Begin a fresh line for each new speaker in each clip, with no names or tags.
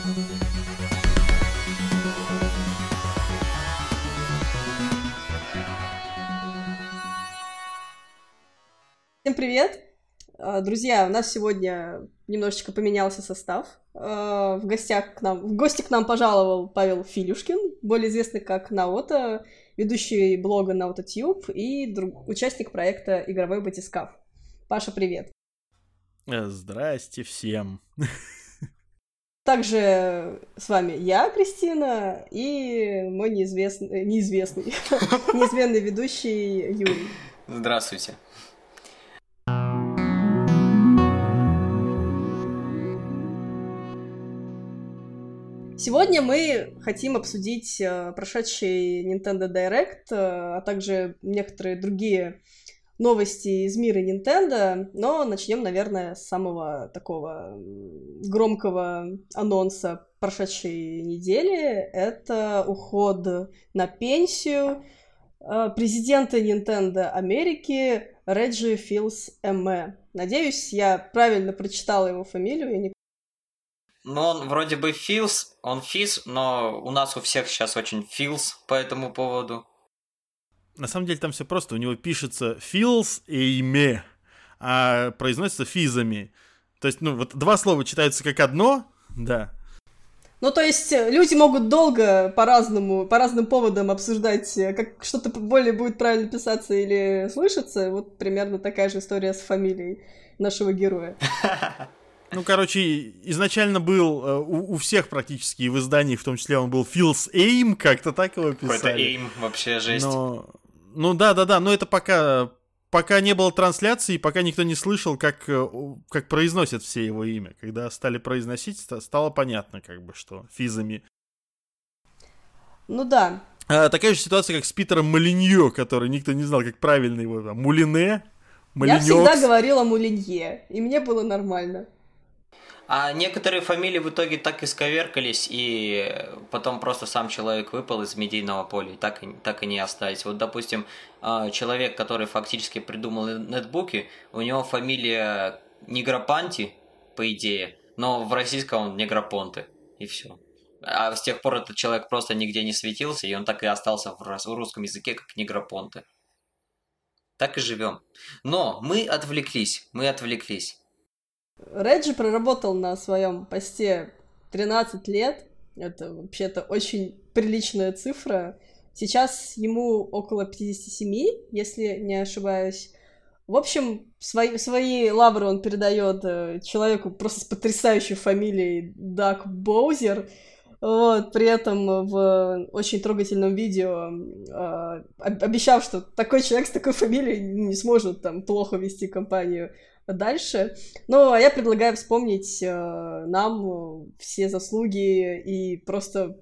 Всем привет! А, друзья, у нас сегодня немножечко поменялся состав. А, в гостях к нам, в гости к нам пожаловал Павел Филюшкин, более известный как Наота, ведущий блога NaotaTube и друг, участник проекта «Игровой батискаф». Паша, привет!
Э, здрасте всем!
Также с вами я, Кристина, и мой неизвестный, неизвестный, неизменный ведущий Юрий.
Здравствуйте.
Сегодня мы хотим обсудить э, прошедший Nintendo Direct, э, а также некоторые другие новости из мира Nintendo, но начнем, наверное, с самого такого громкого анонса прошедшей недели. Это уход на пенсию э, президента Nintendo Америки Реджи Филс Эмме. Надеюсь, я правильно прочитала его фамилию, я не
ну, он вроде бы Филс, он Физ, но у нас у всех сейчас очень Филс по этому поводу.
На самом деле там все просто. У него пишется и имя, а произносится физами. То есть, ну, вот два слова читаются как одно, да.
Ну, то есть, э, люди могут долго по-разному, по разным поводам обсуждать, э, как что-то более будет правильно писаться или слышаться. Вот примерно такая же история с фамилией нашего героя.
Ну, короче, изначально был э, у, у всех практически в издании, в том числе он был Филс Эйм, как-то так его писали.
Какой-то Эйм, вообще жесть.
Но, ну да, да, да, но это пока, пока не было трансляции, пока никто не слышал, как, э, как произносят все его имя. Когда стали произносить, стало понятно, как бы, что физами.
Ну да.
А, такая же ситуация, как с Питером Малиньо, который никто не знал, как правильно его, там, Мулине,
Малинёкс. Я всегда говорила Мулинье, и мне было нормально.
А некоторые фамилии в итоге так исковеркались, и потом просто сам человек выпал из медийного поля, и так, и, так и не остались. Вот, допустим, а, человек, который фактически придумал нетбуки, у него фамилия Негропанти, по идее, но в российском он Негропонты, и все. А с тех пор этот человек просто нигде не светился, и он так и остался в русском языке как Негропонты. Так и живем. Но мы отвлеклись, мы отвлеклись.
Реджи проработал на своем посте 13 лет. Это вообще-то очень приличная цифра. Сейчас ему около 57, если не ошибаюсь. В общем, свои, свои лавры он передает э, человеку просто с потрясающей фамилией Дак Боузер. Вот, при этом в очень трогательном видео э, обещал, что такой человек с такой фамилией не сможет там плохо вести компанию дальше. Но я предлагаю вспомнить э, нам все заслуги и просто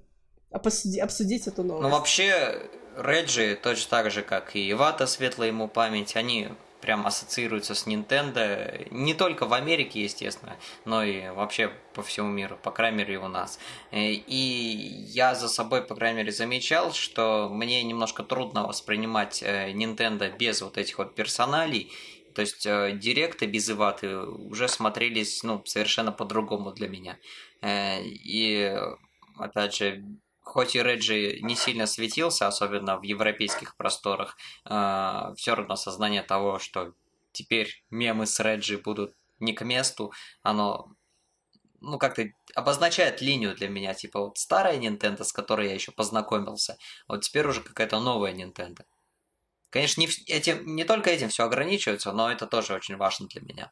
обсуди- обсудить эту новость.
Ну, вообще, Реджи, точно так же, как и Ивата, светлая ему память, они прям ассоциируются с Nintendo не только в Америке, естественно, но и вообще по всему миру, по крайней мере у нас. Э, и я за собой, по крайней мере, замечал, что мне немножко трудно воспринимать э, Nintendo без вот этих вот персоналей, то есть э, директы без Иваты уже смотрелись ну, совершенно по-другому для меня. Э, и опять же, хоть и Реджи не сильно светился, особенно в европейских просторах, э, все равно сознание того, что теперь мемы с Реджи будут не к месту, оно ну, как-то обозначает линию для меня, типа вот старая Nintendo, с которой я еще познакомился, вот теперь уже какая-то новая Nintendo. Конечно, не, этим, не только этим все ограничивается, но это тоже очень важно для меня.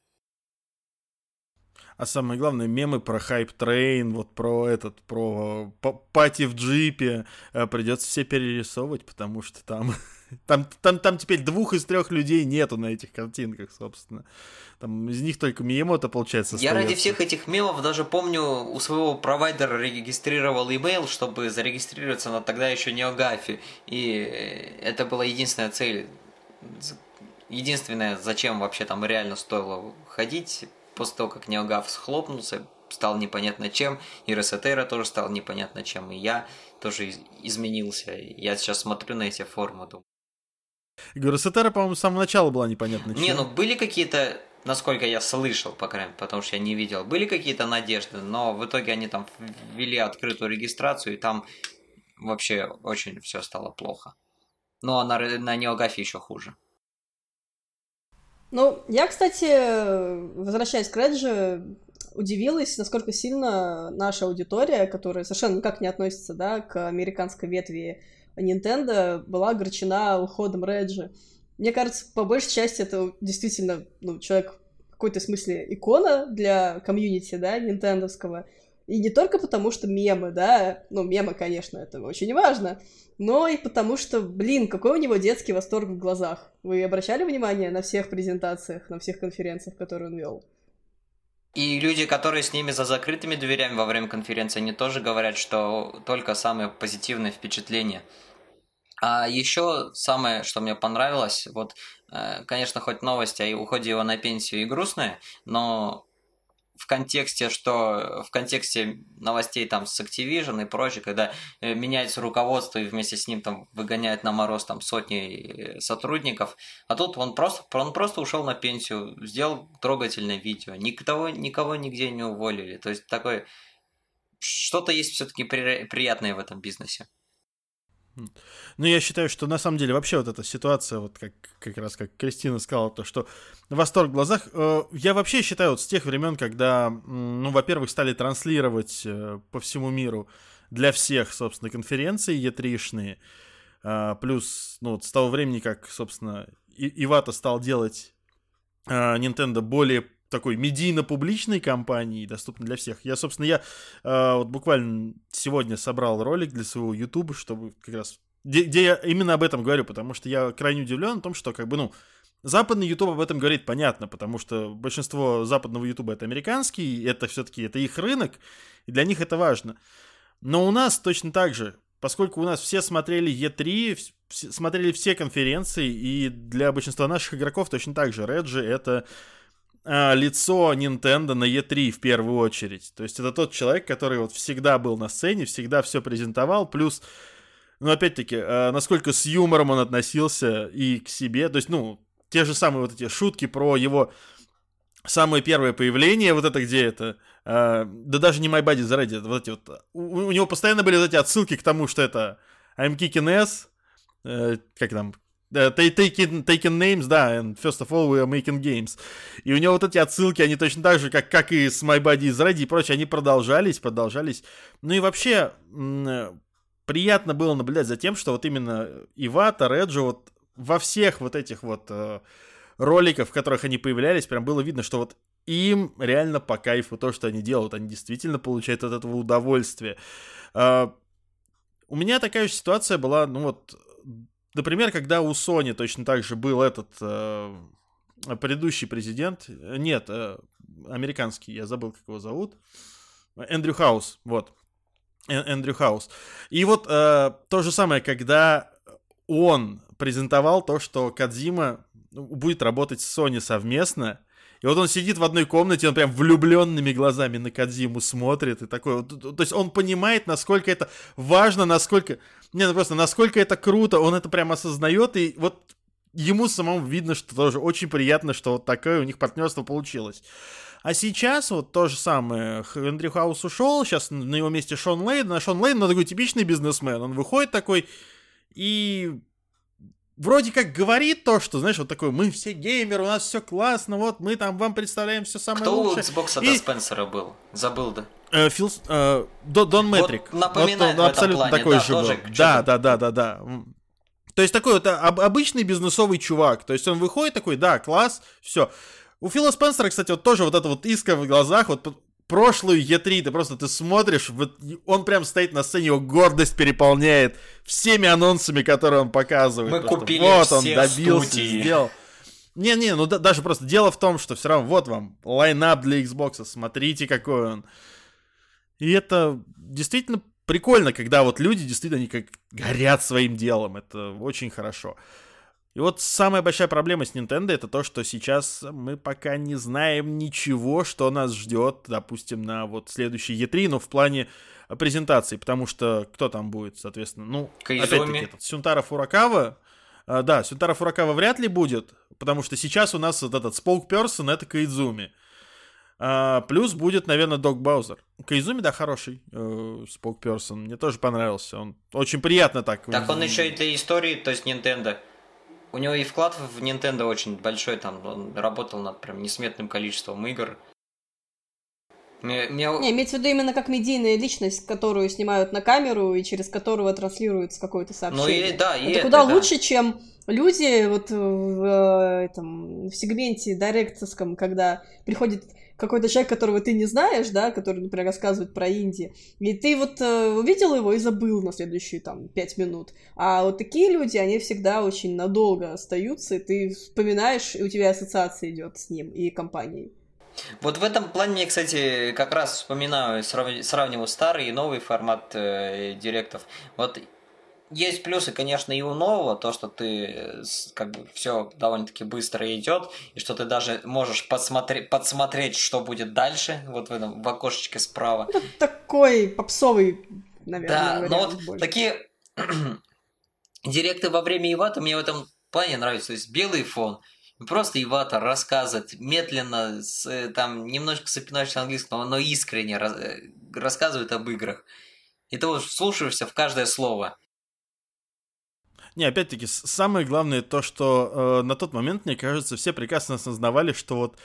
А самое главное, мемы про hype train, вот про этот, про party в джипе, э, придется все перерисовывать, потому что там, там, там, там теперь двух из трех людей нету на этих картинках, собственно. Там из них только Миямото, получается,
Я ради всех этих мемов даже помню, у своего провайдера регистрировал имейл, чтобы зарегистрироваться на тогда еще NeoGAF е. И это была единственная цель единственное, зачем вообще там реально стоило ходить, после того, как Неогав схлопнулся, стал непонятно чем, и Ресетера тоже стал непонятно чем, и я тоже изменился. Я сейчас смотрю на эти формы, думаю.
Говорю, Ресетера, по-моему, с самого начала была непонятна чем.
Не, ну были какие-то насколько я слышал, по крайней мере, потому что я не видел. Были какие-то надежды, но в итоге они там ввели открытую регистрацию, и там вообще очень все стало плохо. Ну, а на, на Неогафе еще хуже.
Ну, я, кстати, возвращаясь к Реджи, удивилась, насколько сильно наша аудитория, которая совершенно никак не относится, да, к американской ветви Nintendo, была огорчена уходом Реджи. Мне кажется, по большей части это действительно, ну, человек в какой-то смысле икона для комьюнити, да, нинтендовского. И не только потому, что мемы, да, ну, мемы, конечно, это очень важно, но и потому что, блин, какой у него детский восторг в глазах. Вы обращали внимание на всех презентациях, на всех конференциях, которые он вел?
И люди, которые с ними за закрытыми дверями во время конференции, они тоже говорят, что только самые позитивные впечатления. А еще самое, что мне понравилось, вот, э, конечно, хоть новости о уходе его на пенсию и грустные, но в контексте, что в контексте новостей там с Activision и прочее, когда э, меняется руководство и вместе с ним там выгоняют на мороз там сотни э, сотрудников, а тут он просто, он просто ушел на пенсию, сделал трогательное видео, никого, никого нигде не уволили, то есть такое что-то есть все-таки приятное в этом бизнесе.
Ну, я считаю, что на самом деле вообще вот эта ситуация, вот как, как раз как Кристина сказала, то, что восторг в глазах, э, я вообще считаю вот с тех времен, когда, ну, во-первых, стали транслировать э, по всему миру для всех, собственно, конференции E3-шные, э, плюс, ну, вот с того времени, как, собственно, И- Ивата стал делать э, Nintendo более такой медийно-публичной компании, доступной для всех. Я, собственно, я э, вот буквально сегодня собрал ролик для своего YouTube, чтобы как раз... Где, где я именно об этом говорю, потому что я крайне удивлен о том, что, как бы, ну, западный YouTube об этом говорит понятно, потому что большинство западного YouTube это американский, это все-таки это их рынок, и для них это важно. Но у нас точно так же, поскольку у нас все смотрели E3, смотрели все конференции, и для большинства наших игроков точно так же Реджи это лицо Nintendo на E3 в первую очередь. То есть это тот человек, который вот всегда был на сцене, всегда все презентовал, плюс, ну, опять-таки, а, насколько с юмором он относился и к себе, то есть, ну, те же самые вот эти шутки про его самое первое появление, вот это где это, э, да даже не My Body the Ready, вот эти вот, у, у него постоянно были вот эти отсылки к тому, что это I'm kicking ass, э, как там, Uh, taking, taking names, да, and first of all we are making games. И у него вот эти отсылки, они точно так же, как, как и с My Body is Ready и прочее, они продолжались, продолжались. Ну и вообще, приятно было наблюдать за тем, что вот именно Ивата, Реджи, вот во всех вот этих вот э, роликах, в которых они появлялись, прям было видно, что вот им реально по кайфу то, что они делают. Они действительно получают от этого удовольствие. Э, у меня такая же ситуация была, ну вот, Например, когда у Sony точно так же был этот э, предыдущий президент, нет, э, американский, я забыл, как его зовут, Эндрю Хаус, вот, Эндрю Хаус. И вот э, то же самое, когда он презентовал то, что Кадзима будет работать с Sony совместно, и вот он сидит в одной комнате, он прям влюбленными глазами на Кадзиму смотрит, и такой, то есть он понимает, насколько это важно, насколько, не, ну просто, насколько это круто, он это прям осознает, и вот ему самому видно, что тоже очень приятно, что вот такое у них партнерство получилось. А сейчас вот то же самое. Эндрю Хаус ушел, сейчас на его месте Шон Лейн. А Шон Лейн, ну, такой типичный бизнесмен. Он выходит такой и вроде как говорит то, что, знаешь, вот такой, мы все геймеры, у нас все классно, вот мы там вам представляем все самое
Кто
лучшее.
Кто у Xbox и... до Спенсера был? Забыл, да?
Э, Фил, э, Дон Метрик.
Вот напоминает вот,
он абсолютно
плане,
такой
да,
же
тоже,
был. Да, да, да, да, да. То есть такой вот об, обычный бизнесовый чувак. То есть он выходит такой, да, класс, все. У Фила Спенсера, кстати, вот тоже вот это вот иска в глазах, вот прошлую Е3, ты просто ты смотришь, вот он прям стоит на сцене, его гордость переполняет всеми анонсами, которые он показывает.
Мы
просто,
купили
Вот
все
он добился,
студии.
сделал. Не-не, ну да, даже просто дело в том, что все равно вот вам лайнап для Xbox, смотрите какой он. И это действительно прикольно, когда вот люди действительно они как горят своим делом. Это очень хорошо. И вот самая большая проблема с Nintendo это то, что сейчас мы пока не знаем ничего, что нас ждет, допустим, на вот следующий E3, но в плане презентации, потому что кто там будет, соответственно, ну, опять-таки, этот Сюнтара Фуракава, а, да, Сюнтара Фуракава вряд ли будет, Потому что сейчас у нас вот этот спокперсон — это Каидзуми. А, плюс будет, наверное, Док Баузер. Каизуми, да, хороший э, спокперсон. Мне тоже понравился. Он очень приятно так.
Так он еще и для истории, то есть Nintendo. У него и вклад в Nintendo очень большой, там он работал над прям несметным количеством игр.
Мне, мне... Не, имеется в виду именно как медийная личность, которую снимают на камеру и через которого транслируется какое-то сообщение. Ну и да, и это, это куда да. лучше, чем люди вот в, в, этом, в сегменте директорском, когда приходит какой-то человек, которого ты не знаешь, да, который, например, рассказывает про Индию, и ты вот э, увидел его и забыл на следующие там пять минут. А вот такие люди, они всегда очень надолго остаются, и ты вспоминаешь, и у тебя ассоциация идет с ним и компанией.
Вот в этом плане мне, кстати, как раз вспоминаю, сравниваю старый и новый формат э, директов. Вот есть плюсы, конечно, и у нового, то, что ты как бы все довольно-таки быстро идет, и что ты даже можешь подсмотреть, подсмотреть, что будет дальше, вот в этом в окошечке справа.
Это такой попсовый,
наверное. Да, но вот больше. такие директы во время Ивата мне в этом плане нравятся. То есть белый фон, просто Ивата рассказывает медленно, с, там немножко запинаешься английского, но искренне э, рассказывает об играх. И ты вот слушаешься в каждое слово.
Не, опять-таки, самое главное то, что э, на тот момент, мне кажется, все прекрасно осознавали, что вот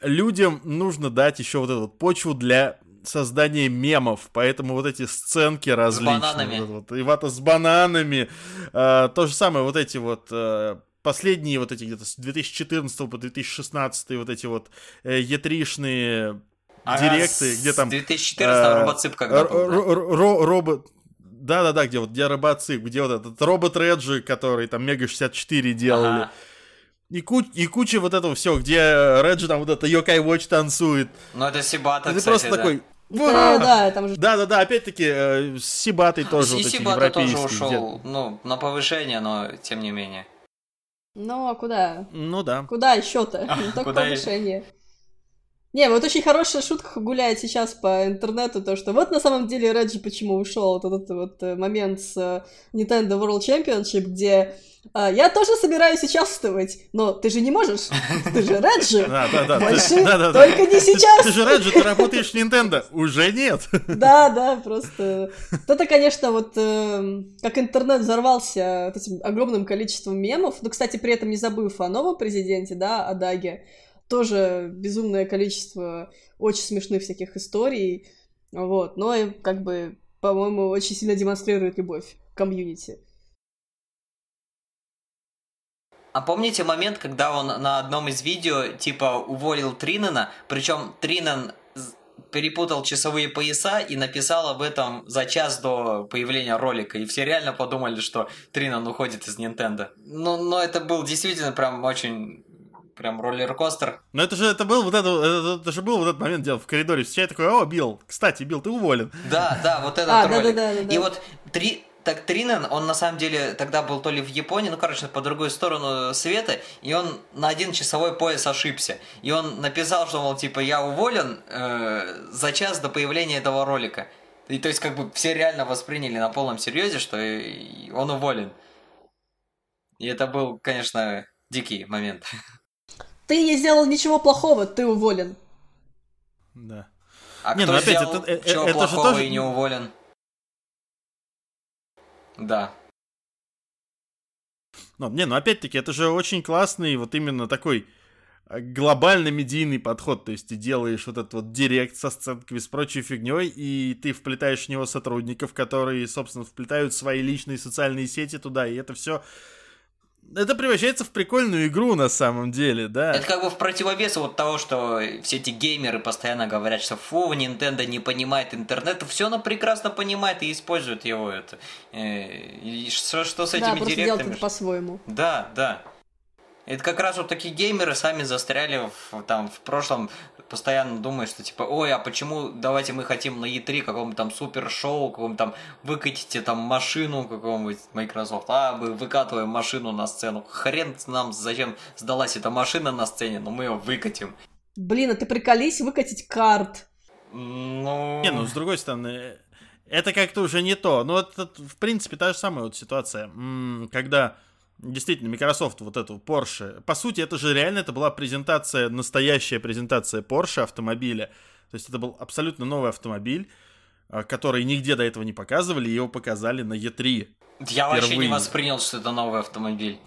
людям нужно дать еще вот эту вот почву для создания мемов, поэтому вот эти сценки различные. С бананами. Вот, вот, Ивата с бананами. Э, то же самое, вот эти вот... Э, последние вот эти где-то с 2014 по 2016 вот эти вот э, етришные а директы, где там...
2014 э, робоцип когда был,
да? Робот... Да-да-да, где вот где робоцип, где вот этот робот Реджи, который там Мега 64 делали. Ага. И, ку- и куча вот этого всего, где Реджи там вот это Йокай Watch танцует.
Ну это Сибата,
Ты
кстати,
просто
да.
такой...
Да, да, там же...
Да, да, да, опять-таки э, с Сибатой тоже вот эти
Сибата тоже ушел, где... ну, на повышение, но тем не менее.
Ну, а куда?
Ну да.
Куда еще-то? А, ну, только повышение. Не, вот очень хорошая шутка гуляет сейчас по интернету, то, что вот на самом деле Реджи почему ушел, вот этот вот э, момент с э, Nintendo World Championship, где а, я тоже собираюсь участвовать, но ты же не можешь, ты же Реджи, да, да, да, больше ты, да, да, только не сейчас.
Ты, ты же Реджи, ты работаешь в Nintendo, уже нет.
Да, да, просто. Это, конечно, вот э, как интернет взорвался этим огромным количеством мемов, но, кстати, при этом не забыв о новом президенте, да, о Даге, тоже безумное количество очень смешных всяких историй, вот, но и как бы, по-моему, очень сильно демонстрирует любовь к комьюнити.
А помните момент, когда он на одном из видео типа уволил Тринена, причем Тринен перепутал часовые пояса и написал об этом за час до появления ролика. И все реально подумали, что Тринан уходит из Nintendo. Ну, но это был действительно прям очень прям роллер-костер.
Но это же это был вот это, это, это же был вот этот момент, где в коридоре встречает такой, о, Билл, кстати, Билл, ты уволен.
Да, да, вот этот а, ролик. Да, да, да, да. И вот три, так Тринен, он на самом деле тогда был то ли в Японии, ну, короче, по другую сторону света, и он на один часовой пояс ошибся. И он написал, что, мол, типа, я уволен э, за час до появления этого ролика. И то есть, как бы, все реально восприняли на полном серьезе, что он уволен. И это был, конечно, дикий момент.
Ты не сделал ничего плохого, ты уволен.
Да.
А не, кто ну опять, сделал это, это, чего это плохого же тоже... и не уволен? Да.
Ну, не, ну опять-таки, это же очень классный вот именно такой э, глобальный медийный подход, то есть ты делаешь вот этот вот директ со сценками, с прочей фигней, и ты вплетаешь в него сотрудников, которые, собственно, вплетают свои личные социальные сети туда, и это все это превращается в прикольную игру на самом деле, да.
Это как бы в противовес вот того, что все эти геймеры постоянно говорят, что фу, Nintendo не понимает интернет. Все она прекрасно понимает и использует его это. Э, и что, что с этими да,
директами? делает это по-своему.
Да, да. Это как раз вот такие геймеры сами застряли в, там, в прошлом, постоянно думают, что типа, ой, а почему давайте мы хотим на E3 каком-то там супер-шоу, каком-то там выкатите там машину какого-нибудь Microsoft, а мы выкатываем машину на сцену. Хрен нам зачем сдалась эта машина на сцене, но мы ее выкатим.
Блин, а ты приколись выкатить карт.
Ну...
Не, ну с другой стороны, это как-то уже не то. Ну, это, в принципе, та же самая вот ситуация, когда действительно, Microsoft вот эту Porsche, по сути, это же реально, это была презентация, настоящая презентация Porsche автомобиля. То есть это был абсолютно новый автомобиль, а, который нигде до этого не показывали, его показали на E3.
Я впервые. вообще не воспринял, что это новый автомобиль.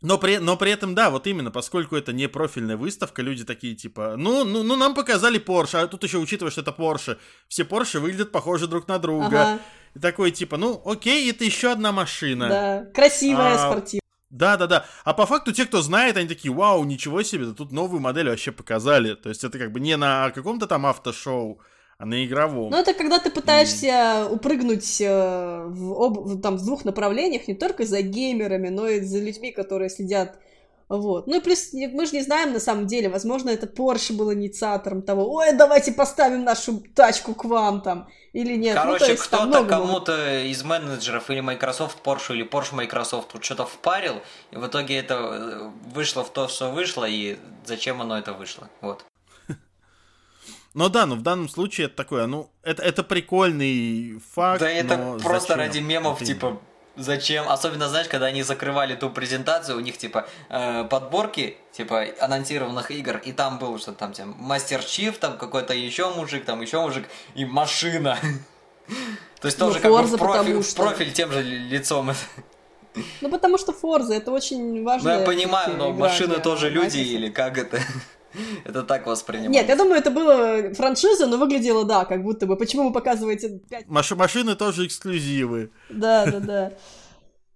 Но при, но при этом, да, вот именно, поскольку это не профильная выставка, люди такие типа, ну, ну, ну нам показали Porsche, а тут еще учитывая, что это Porsche, все Porsche выглядят похожи друг на друга. Ага. И такой типа, ну, окей, это еще одна машина.
Да, красивая, а, спортивная.
Да, да, да. А по факту те, кто знает, они такие, вау, ничего себе, да тут новую модель вообще показали. То есть это как бы не на каком-то там автошоу, а на игровом.
Ну, это когда ты пытаешься mm. упрыгнуть э, в, об, там, в двух направлениях, не только за геймерами, но и за людьми, которые следят вот. Ну и плюс мы же не знаем на самом деле, возможно, это Porsche был инициатором того, ой, давайте поставим нашу тачку к вам там, или нет.
Ну, Короче, ну, кто-то кому-то из менеджеров или Microsoft Porsche или Porsche Microsoft вот что-то впарил, и в итоге это э, вышло в то, что вышло, и зачем оно это вышло. Вот.
Ну да, но в данном случае это такое, ну, это, это прикольный факт.
Да это просто зачем? ради мемов, это... типа, Зачем? Особенно, знаешь, когда они закрывали ту презентацию, у них, типа, э, подборки, типа, анонсированных игр, и там был что-то там, типа, Мастер Чиф, там какой-то еще мужик, там еще мужик, и машина. То есть тоже ну, как бы в профиль тем же лицом.
Ну, потому что Форза, это очень важно.
Ну, я понимаю, но машины тоже люди, или как это? Это так воспринимается.
Нет, я думаю, это было франшиза, но выглядело, да, как будто бы. Почему вы показываете 5...
Маш машины тоже эксклюзивы.
Да, да, да.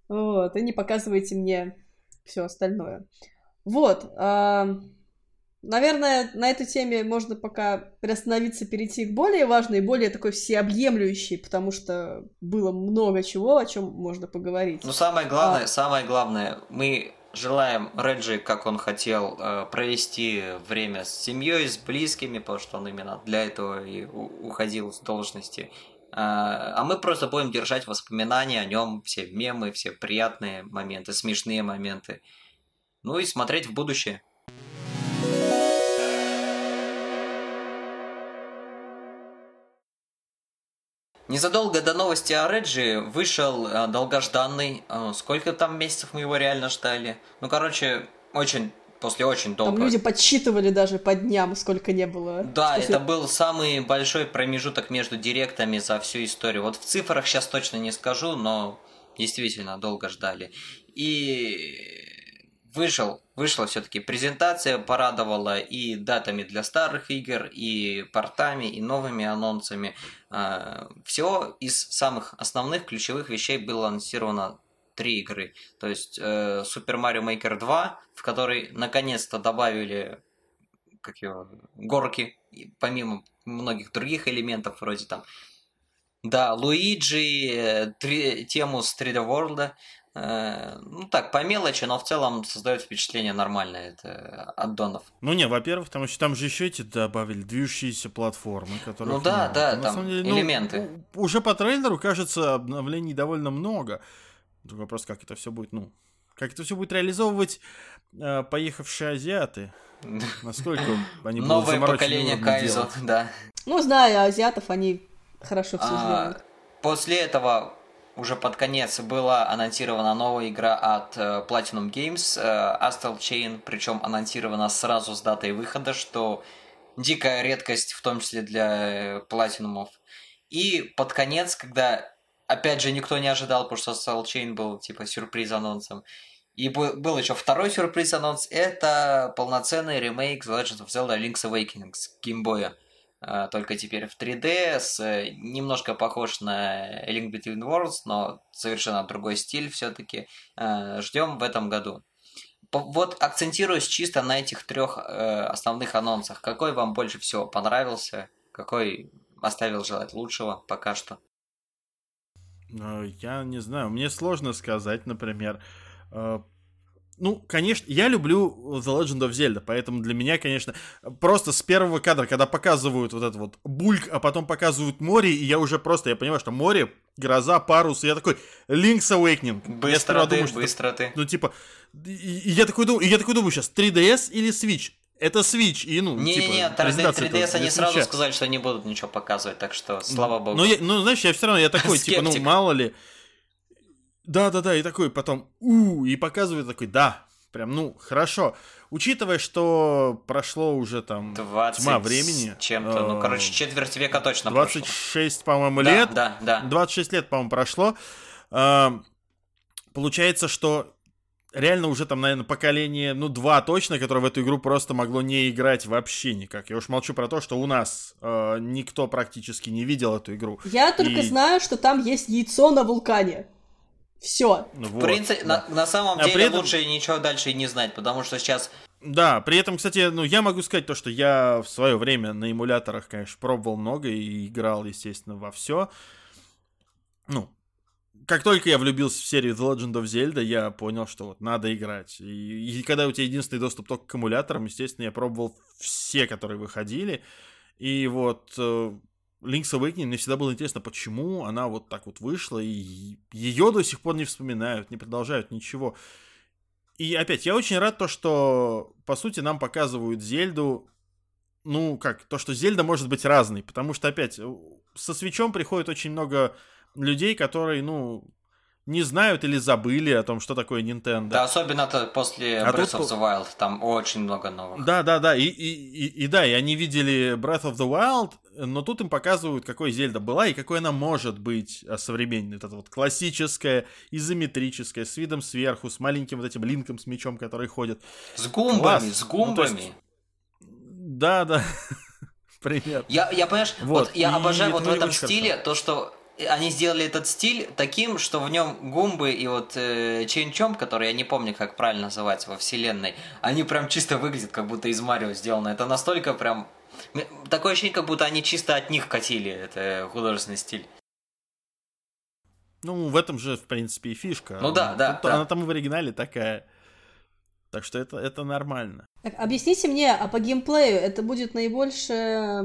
Вот, и не показывайте мне все остальное. Вот, наверное, на этой теме можно пока приостановиться, перейти к более важной, более такой всеобъемлющей, потому что было много чего, о чем можно поговорить.
Ну, самое главное, а... самое главное, мы Желаем Реджи, как он хотел, э, провести время с семьей, с близкими, потому что он именно для этого и уходил с должности. А, а мы просто будем держать воспоминания о нем, все мемы, все приятные моменты, смешные моменты. Ну и смотреть в будущее. Незадолго до новости о Реджи вышел э, долгожданный, э, сколько там месяцев мы его реально ждали? Ну, короче, очень после очень долго.
Там люди подсчитывали даже по дням, сколько не было.
Да, после... это был самый большой промежуток между директами за всю историю. Вот в цифрах сейчас точно не скажу, но действительно долго ждали. И вышел, вышла все-таки презентация, порадовала и датами для старых игр, и портами, и новыми анонсами. А, Всего из самых основных ключевых вещей было анонсировано три игры. То есть э, Super Mario Maker 2, в который наконец-то добавили как его, горки, помимо многих других элементов, вроде там да, Луиджи, э, три, тему с 3D World, ну так, по мелочи, но в целом создает впечатление нормальное это аддонов.
Ну не, во-первых, потому что там же еще эти добавили движущиеся платформы, которые.
Ну да, да, там самом деле, ну, элементы.
Уже по трейлеру кажется обновлений довольно много. Другой вопрос, как это все будет, ну, как это все будет реализовывать э, поехавшие азиаты. Насколько они будут
Новое поколение Кайзо, да.
Ну, знаю, азиатов, они хорошо все а, сделают.
После этого уже под конец была анонсирована новая игра от э, Platinum Games, э, Astral Chain, причем анонсирована сразу с датой выхода, что дикая редкость, в том числе для Platinumов. И под конец, когда, опять же, никто не ожидал, потому что Astral Chain был типа сюрприз-анонсом, и был еще второй сюрприз-анонс, это полноценный ремейк The Legend of Zelda Link's Awakening с геймбоя. А, только теперь в 3D, с, э, немножко похож на Link Between Worlds, но совершенно другой стиль все-таки. А, ждем в этом году. Вот акцентируюсь чисто на этих трех э, основных анонсах. Какой вам больше всего понравился? Какой оставил желать лучшего пока что?
Э, я не знаю, мне сложно сказать, например, ну, конечно, я люблю The Legend of Zelda, поэтому для меня, конечно, просто с первого кадра, когда показывают вот этот вот бульк, а потом показывают море, и я уже просто, я понимаю, что море, гроза, парус, и я такой, Link's Awakening.
Быстро ты, думаю, что быстро ты.
Ну, типа, и, и, я такой думаю, и я такой думаю сейчас, 3DS или Switch? Это Switch, и ну,
не,
типа,
не, не, 3D, 3DS они сразу сказали, что не будут ничего показывать, так что, слава богу.
Ну, я, ну знаешь, я все равно, я такой, типа, ну, мало ли, Да-да-да, и такой потом, у и показывает такой, да, прям, ну, хорошо. Учитывая, что прошло уже там
20
тьма времени.
чем-то, ну,
э,
короче, четверть века точно
26, по-моему,
Да,
лет.
да, да.
26 лет, по-моему, прошло. А, Получается, что реально уже там, наверное, поколение, ну, два точно, которое в эту игру просто могло не играть вообще никак. Я уж молчу про то, что у нас э, никто практически не видел эту игру.
Я только
И-
знаю, что там есть яйцо на вулкане. Все.
Ну,
В
вот,
принципе,
да.
на, на самом
А
деле
этом-
лучше ничего дальше и не знать, потому что сейчас
Да, при этом, кстати, ну, я могу сказать то, что я в свое время на эмуляторах, конечно, пробовал много и играл, естественно, во все. Ну, как только я влюбился в серию The Legend of Zelda, я понял, что вот надо играть. И, и когда у тебя единственный доступ только к эмуляторам, естественно, я пробовал все, которые выходили. И вот э, Link's Awakening, мне всегда было интересно, почему она вот так вот вышла, и ее до сих пор не вспоминают, не продолжают ничего. И опять, я очень рад то, что, по сути, нам показывают Зельду, ну, как, то, что Зельда может быть разной, потому что, опять, со свечом приходит очень много людей, которые, ну, не знают или забыли о том, что такое Nintendo.
Да, особенно-то после
А
Breath
тут
of the Wild, там очень много новых.
Да, да, да, и, и, и, и да, и они видели Breath of the Wild, но тут им показывают, какой Зельда была и какой она может быть а, современной. Вот это вот классическая, изометрическая, с видом сверху, с маленьким вот этим линком с мечом, который ходит.
С гумбами,
Класс.
с
Ну,
гумбами.
есть- Да, да, пример.
Я, я понимаешь, вот,
Вот,
я обожаю
это
вот в этом стиле то, что они сделали этот стиль таким, что в нем гумбы и вот э, Чейнчом, который я не помню, как правильно называется во вселенной, они прям чисто выглядят, как будто из Марио сделано. Это настолько прям... Такое ощущение, как будто они чисто от них катили, это художественный стиль.
Ну, в этом же, в принципе, и фишка.
Ну да, да,
Тут
да.
Она там и в оригинале такая. Так что это, это нормально.
Так, объясните мне, а по геймплею это будет наибольше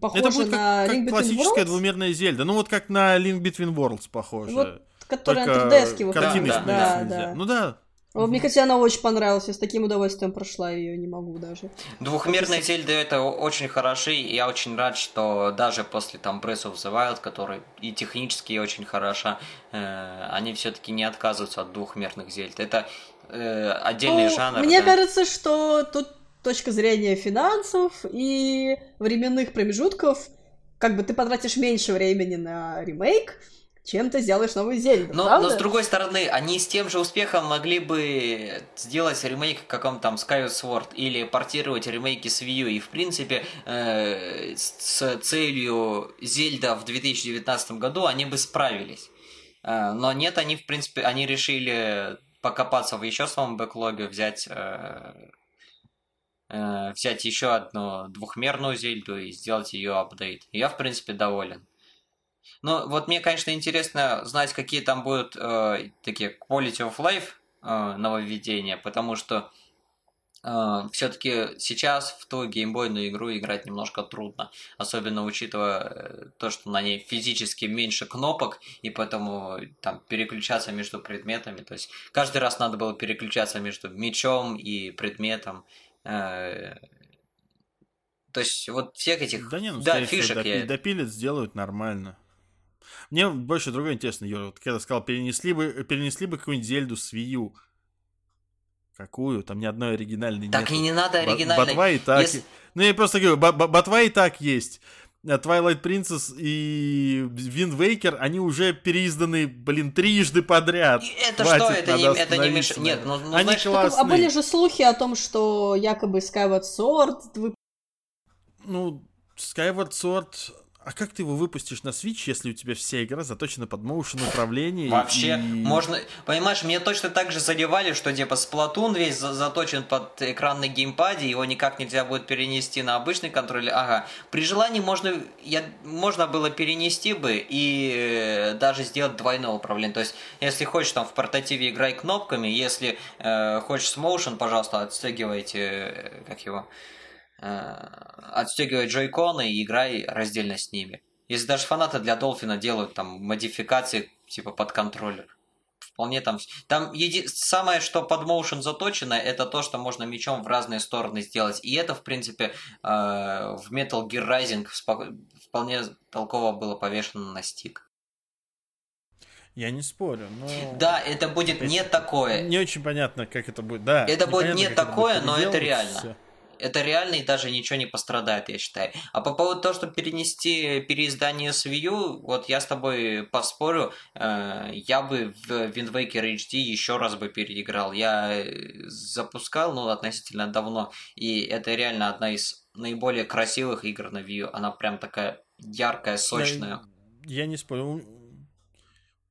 похоже
это будет
на
как, как
Link Between
классическая
Worlds,
двумерная Зельда. Ну, вот как на Link Between Worlds похоже.
Вот, которая на
Только
3DS выходила.
картины
Да,
да,
нельзя.
да.
Ну да.
Вот мне, кстати, она очень понравилась, я с таким удовольствием прошла ее, не могу даже.
Двухмерные Зельды это очень хороши, и я очень рад, что даже после там Breath of the Wild, который и технически очень хороша, э, они все-таки не отказываются от двухмерных Зельд. Это э, отдельный
Ну,
жанр.
Мне
да.
кажется, что тут точка зрения финансов и временных промежутков, как бы ты потратишь меньше времени на ремейк, чем ты сделаешь новую Зельду,
Но,
правда?
но с другой стороны, они с тем же успехом могли бы сделать ремейк каком там Skyward Sword или портировать ремейки с Wii U. И в принципе э, с с целью Зельда в 2019 году они бы справились. Э, но нет, они в принципе они решили покопаться в еще своем бэклоге, взять э, э, взять еще одну двухмерную Зельду и сделать ее апдейт. Я в принципе доволен. Ну, вот мне, конечно, интересно знать, какие там будут э, такие quality of life э, нововведения, потому что все-таки сейчас в ту геймбойную игру играть немножко трудно, особенно учитывая э, то, что на ней физически меньше кнопок, и поэтому там переключаться между предметами, то есть каждый раз надо было переключаться между мечом и предметом. э, то есть вот всех этих
Да не, ну,
да, фишек
допи-
я...
допилят, сделают нормально. Мне больше другое интересно, Юра, вот когда сказал, перенесли бы, перенесли бы какую-нибудь Зельду с Wii U. Какую? Там ни одной оригинальной
Так
нет.
и не надо оригинальной.
Ботва и так...
Если-
Ну, я просто говорю, ботва и так есть. А Twilight Princess и Wind Waker, они уже переизданы, блин, трижды подряд.
И Это
Хватит,
что, это не, это не
остановиться,
Нет, ну, ну,
Они
знаешь,
Так,
классные.
а были же слухи о том, что якобы Skyward Sword вы-
Ну, Skyward Sword... А как ты его выпустишь на Switch, если у тебя вся игра заточена под моушен управление?
Вообще,
и-
можно... Понимаешь, мне точно так же задевали, что типа Splatoon весь за- заточен под экранный геймпаде, его никак нельзя будет перенести на обычный контроллер. Ага, при желании можно, я, можно было перенести бы и э, даже сделать двойное управление. То есть, если хочешь там в портативе играй кнопками, если э, хочешь с motion, пожалуйста, отстегивайте, э, как его, отстегивай джойконы и играй раздельно с ними. Если даже фанаты для Долфина делают там модификации типа под контроллер. Вполне там... Там еди... самое, что под motion заточено, это то, что можно мечом в разные стороны сделать. И это, в принципе, э, в Metal Gear Rising спо- вполне толково было повешено на стик.
Я не спорю, но...
Да, это будет не такое.
Не очень понятно, как это будет, да.
Это будет не такое, это будет но это реально. Все это реально и даже ничего не пострадает, я считаю. А по поводу того, чтобы перенести переиздание с Wii U, вот я с тобой поспорю, э, я бы в Wind Waker HD еще раз бы переиграл. Я э, запускал, ну, относительно давно, и это реально одна из наиболее красивых игр на Wii U. Она прям такая яркая, сочная.
Я, я не спорю.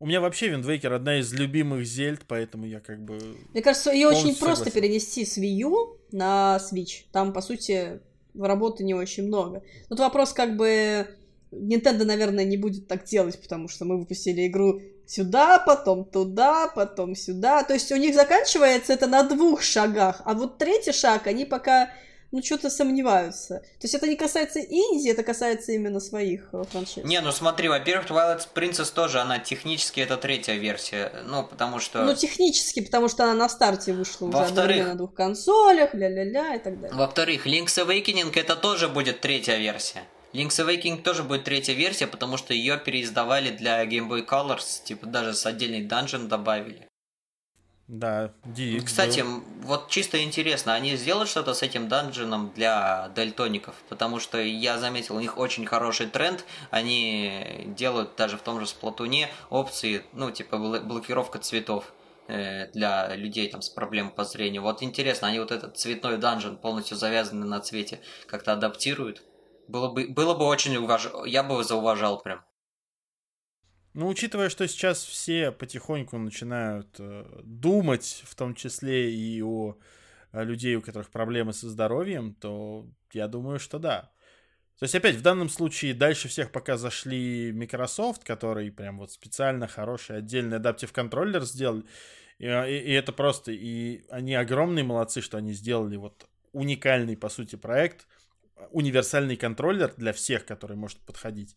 У меня вообще Waker одна из любимых зельд, поэтому я как бы...
Мне кажется, ее очень просто согласен. перенести с Wii U на Switch. Там, по сути, работы не очень много. Тут вопрос как бы... Nintendo, наверное, не будет так делать, потому что мы выпустили игру сюда, потом туда, потом сюда. То есть у них заканчивается это на двух шагах, а вот третий шаг они пока ну, что-то сомневаются. То есть это не касается инди, это касается именно своих э, франшиз.
Не, ну смотри, во-первых, Twilight Princess тоже, она технически это третья версия, ну, потому что...
Ну, технически, потому что она на старте вышла уже во-вторых... на двух консолях, ля-ля-ля и так далее.
Во-вторых, Link's Awakening это тоже будет третья версия. Link's Awakening тоже будет третья версия, потому что ее переиздавали для Game Boy Colors, типа даже с отдельной данжен добавили.
Да,
DX. Кстати, был. вот чисто интересно, они сделают что-то с этим данженом для дальтоников? Потому что я заметил, у них очень хороший тренд. Они делают даже в том же сплатуне опции, ну, типа блокировка цветов э, для людей там с проблемой по зрению. Вот интересно, они вот этот цветной данжен полностью завязанный на цвете как-то адаптируют? Было бы, было бы очень уваж... я бы зауважал прям.
Ну, учитывая, что сейчас все потихоньку начинают э, думать, в том числе и о, о людей, у которых проблемы со здоровьем, то я думаю, что да. То есть, опять, в данном случае дальше всех пока зашли Microsoft, который прям вот специально хороший отдельный адаптив контроллер сделали. И, и, и это просто, и они огромные молодцы, что они сделали вот уникальный, по сути, проект, универсальный контроллер для всех, который может подходить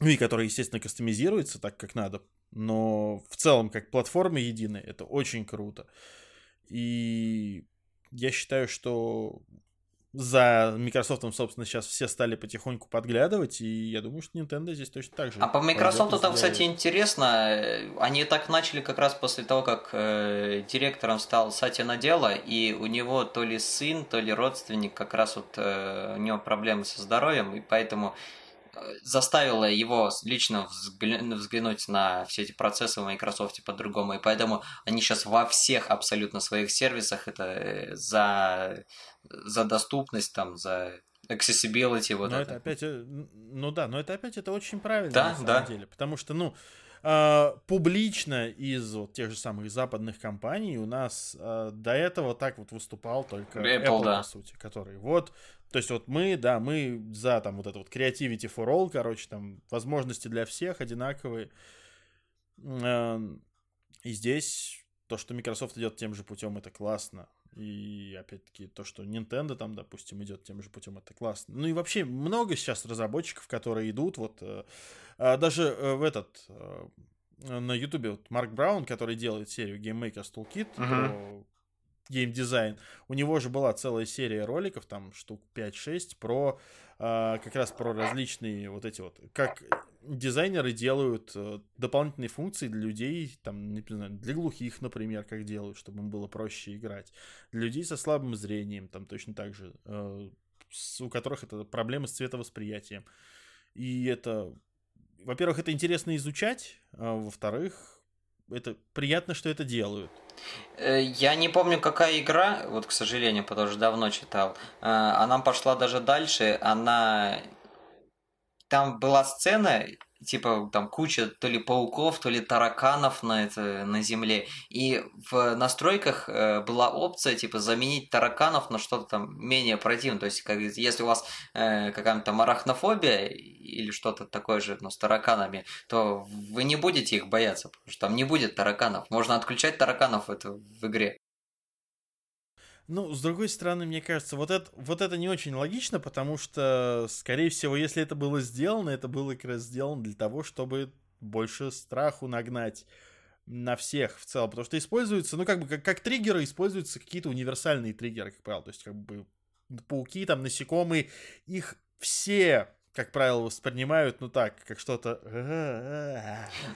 ну и который, естественно, кастомизируется так, как надо, но в целом, как платформа единая, это очень круто. И я считаю, что за Microsoft, собственно, сейчас все стали потихоньку подглядывать, и я думаю, что Nintendo здесь точно так же.
А по Microsoft там, кстати, интересно, они так начали как раз после того, как э, директором стал Сатя Надела, и у него то ли сын, то ли родственник, как раз вот э, у него проблемы со здоровьем, и поэтому заставило его лично взглянуть на все эти процессы в Microsoft по-другому, и поэтому они сейчас во всех абсолютно своих сервисах это э, за, за доступность, там, за accessibility, вот
но это. это опять, э, ну да, но это опять это очень правильно да, на самом да. деле, потому что, ну, Uh, публично из вот тех же самых западных компаний у нас uh, до этого так вот выступал только Apple, Apple да. по сути, который вот то есть вот мы, да, мы за там вот это вот creativity for all, короче, там возможности для всех одинаковые. Эм, и здесь то, что Microsoft идет тем же путем, это классно. И опять-таки то, что Nintendo там, допустим, идет тем же путем, это классно. Ну и вообще много сейчас разработчиков, которые идут вот э, э, даже э, в этот на Ютубе вот Марк Браун, который делает серию Game Maker's Toolkit uh-huh. про геймдизайн. У него же была целая серия роликов, там штук 5-6, про э, как раз про различные вот эти вот, как дизайнеры делают э, дополнительные функции для людей, там, не знаю, для глухих, например, как делают, чтобы им было проще играть. Для людей со слабым зрением, там точно так же, э, у которых это проблемы с цветовосприятием. И это, во-первых, это интересно изучать, а во-вторых, это приятно, что это делают.
Э, я не помню, какая игра, вот, к сожалению, потому что давно читал. Она пошла даже дальше. Она... Там была сцена, типа там куча то ли пауков, то ли тараканов на, это, на земле. И в настройках э, была опция типа заменить тараканов на что-то там менее противное. То есть, как, если у вас э, какая-то там арахнофобия или что-то такое же, но с тараканами, то вы не будете их бояться, потому что там не будет тараканов. Можно отключать тараканов это в игре.
Ну, с другой стороны, мне кажется, вот это, вот это не очень логично, потому что, скорее всего, если это было сделано, это было как раз сделано для того, чтобы больше страху нагнать на всех в целом, потому что используются, ну, как бы, как, как триггеры используются какие-то универсальные триггеры, как правило, то есть, как бы, пауки, там, насекомые, их все как правило, воспринимают, ну так, как что-то...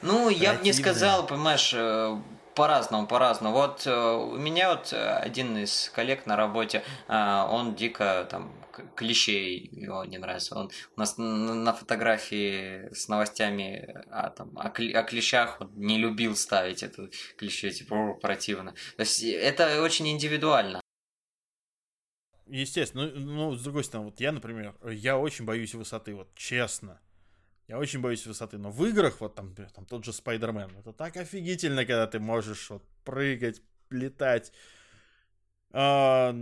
Ну, я бы не сказал, понимаешь, э, по-разному, по-разному. Вот э, у меня вот один из коллег на работе, он дико там клещей его не нравится. Он у нас на фотографии с новостями о, там, о, о клещах он не любил ставить это клещи, типа, противно. То есть это очень индивидуально.
Естественно, ну, ну, с другой стороны, вот я, например, я очень боюсь высоты, вот честно. Я очень боюсь высоты, но в играх, вот там, там тот же Спайдермен, это так офигительно, когда ты можешь вот прыгать, летать. А,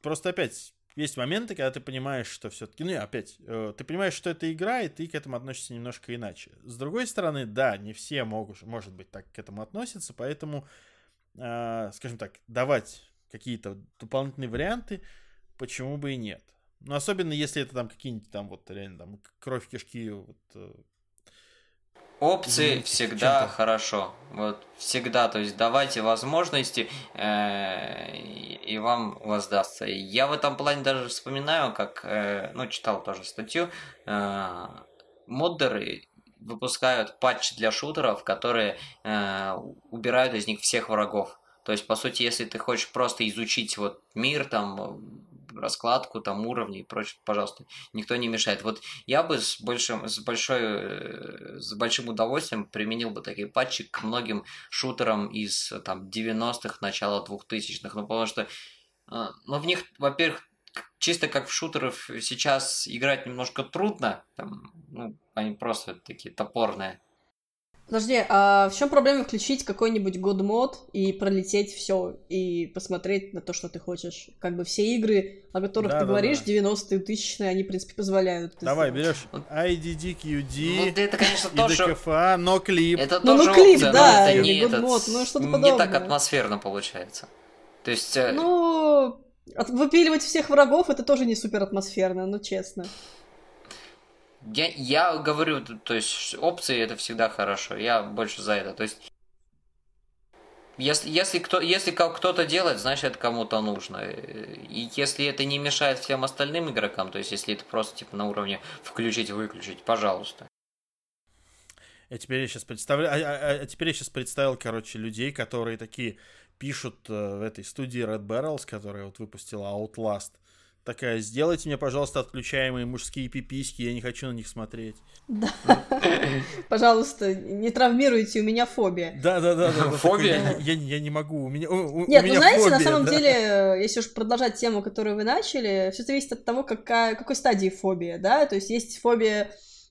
просто опять, есть моменты, когда ты понимаешь, что все-таки, ну и опять, э, ты понимаешь, что это игра, и ты к этому относишься немножко иначе. С другой стороны, да, не все могут, может быть, так к этому относятся, поэтому, э, скажем так, давать какие-то дополнительные варианты, почему бы и нет. Ну, особенно если это там какие-нибудь там вот реально там кровь кишки вот, э,
Опции всегда хорошо. Вот всегда, то есть давайте возможности, э, и вам воздастся. Я в этом плане даже вспоминаю, как, э, ну, читал тоже статью, э, моддеры выпускают патчи для шутеров, которые э, убирают из них всех врагов. То есть, по сути, если ты хочешь просто изучить вот мир, там, раскладку там уровней и прочее, пожалуйста, никто не мешает. Вот я бы с большим, с большой, э, с большим удовольствием применил бы такие патчи к многим шутерам из там 90-х, начала 2000-х, ну потому что, э, ну в них, во-первых, чисто как в шутеров сейчас играть немножко трудно, там, ну, они просто такие топорные.
Подожди, а в чем проблема включить какой-нибудь год мод и пролететь все и посмотреть на то, что ты хочешь? Как бы все игры, о которых да, ты да, говоришь, да. 90-е, тысячные, они, в принципе, позволяют.
Давай, берешь IDDQD,
ну, это, конечно, тоже...
ДКФА, но клип.
Это ну, тоже
ну, клип,
опция,
да,
но это
не этот, мод, ну, что-то
не
подобное.
так атмосферно получается. То есть... Э,
ну, выпиливать всех врагов, это тоже не супер атмосферно, ну, честно.
Я, я говорю, то есть опции это всегда хорошо. Я больше за это. То есть если, если, кто, если кто-то делает, значит это кому-то нужно. И если это не мешает всем остальным игрокам, то есть если это просто типа на уровне включить-выключить, пожалуйста.
Я теперь я сейчас представляю, а, а, а теперь я сейчас представил, короче, людей, которые такие пишут э, в этой студии Red Barrels, которая вот выпустила Outlast такая, сделайте мне, пожалуйста, отключаемые мужские пиписьки, я не хочу на них смотреть.
Да. Пожалуйста, не травмируйте, у меня фобия.
Да, да, да.
Фобия?
Я не могу, у меня
Нет, ну знаете, на самом деле, если уж продолжать тему, которую вы начали, все зависит от того, какая, какой стадии фобия, да, то есть есть фобия